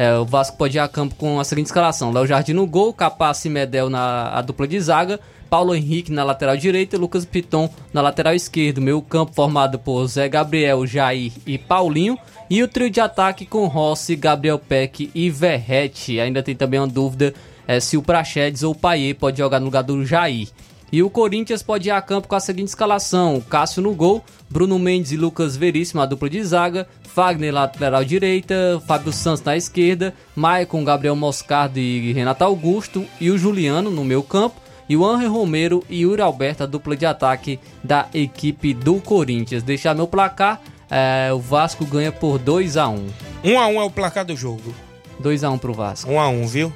É, o Vasco pode ir a campo com a seguinte escalação: Léo Jardim no gol, Capaz e Medel na a dupla de zaga, Paulo Henrique na lateral direita e Lucas Piton na lateral esquerda. Meio campo formado por Zé Gabriel, Jair e Paulinho. E o trio de ataque com Rossi, Gabriel Peck e Verrete. Ainda tem também uma dúvida é, se o Praxedes ou o Paier pode jogar no lugar do Jair. E o Corinthians pode ir a campo com a seguinte escalação: Cássio no gol, Bruno Mendes e Lucas Veríssimo, a dupla de zaga, Fagner lateral direita, Fábio Santos na esquerda, Maicon, Gabriel Moscardo e Renato Augusto, e o Juliano no meio campo, e o Angel Romero e Yuri Alberto, a dupla de ataque da equipe do Corinthians. Deixar meu placar, é, o Vasco ganha por 2 a 1 Um a um é o placar do jogo. 2 a 1 pro Vasco. Um a um, viu?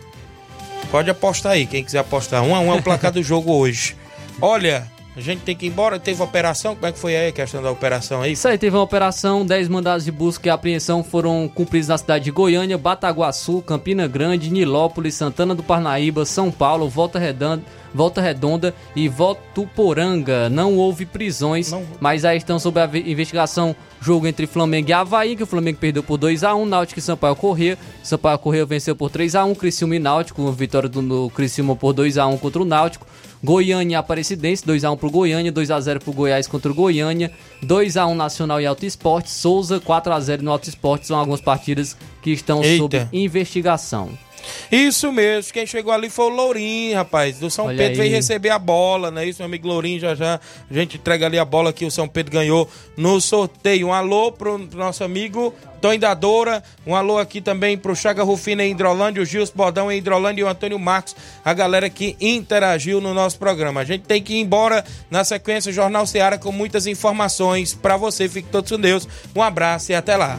Pode apostar aí, quem quiser apostar. Um a um é o placar do jogo hoje. Olha, a gente tem que ir embora. Teve operação? Como é que foi aí a questão da operação aí? Isso aí, teve uma operação, 10 mandados de busca e apreensão foram cumpridos na cidade de Goiânia, Bataguaçu, Campina Grande, Nilópolis, Santana do Parnaíba, São Paulo, Volta Redonda, Volta Redonda e Votuporanga. Não houve prisões, mas aí estão sob a ve- investigação jogo entre Flamengo e Havaí, que o Flamengo perdeu por 2x1, Náutico e Sampaio Corrêa. Sampaio Corrêa venceu por 3x1, Criciúma e Náutico, vitória do, Criciúma por 2x1 contra o Náutico. Goiânia e Aparecidense, 2x1 pro Goiânia, 2x0 pro Goiás contra o Goiânia, 2x1 Nacional e Alto Esporte, Souza 4x0 no Alto Esporte, são algumas partidas que estão sob Eita. investigação. Isso mesmo, quem chegou ali foi o Lourinho, rapaz. Do São Olha Pedro aí. veio receber a bola, né? Isso, meu amigo Lourinho, já já a gente entrega ali a bola que o São Pedro ganhou no sorteio. Um alô pro nosso amigo Tony da Doura, um alô aqui também pro Chaga Rufina em Hidrolândia, o Gils Bordão em Hidrolândia e o Antônio Marcos, a galera que interagiu no nosso programa. A gente tem que ir embora na sequência o Jornal Seara com muitas informações pra você. Fique todos com Deus. Um abraço e até lá.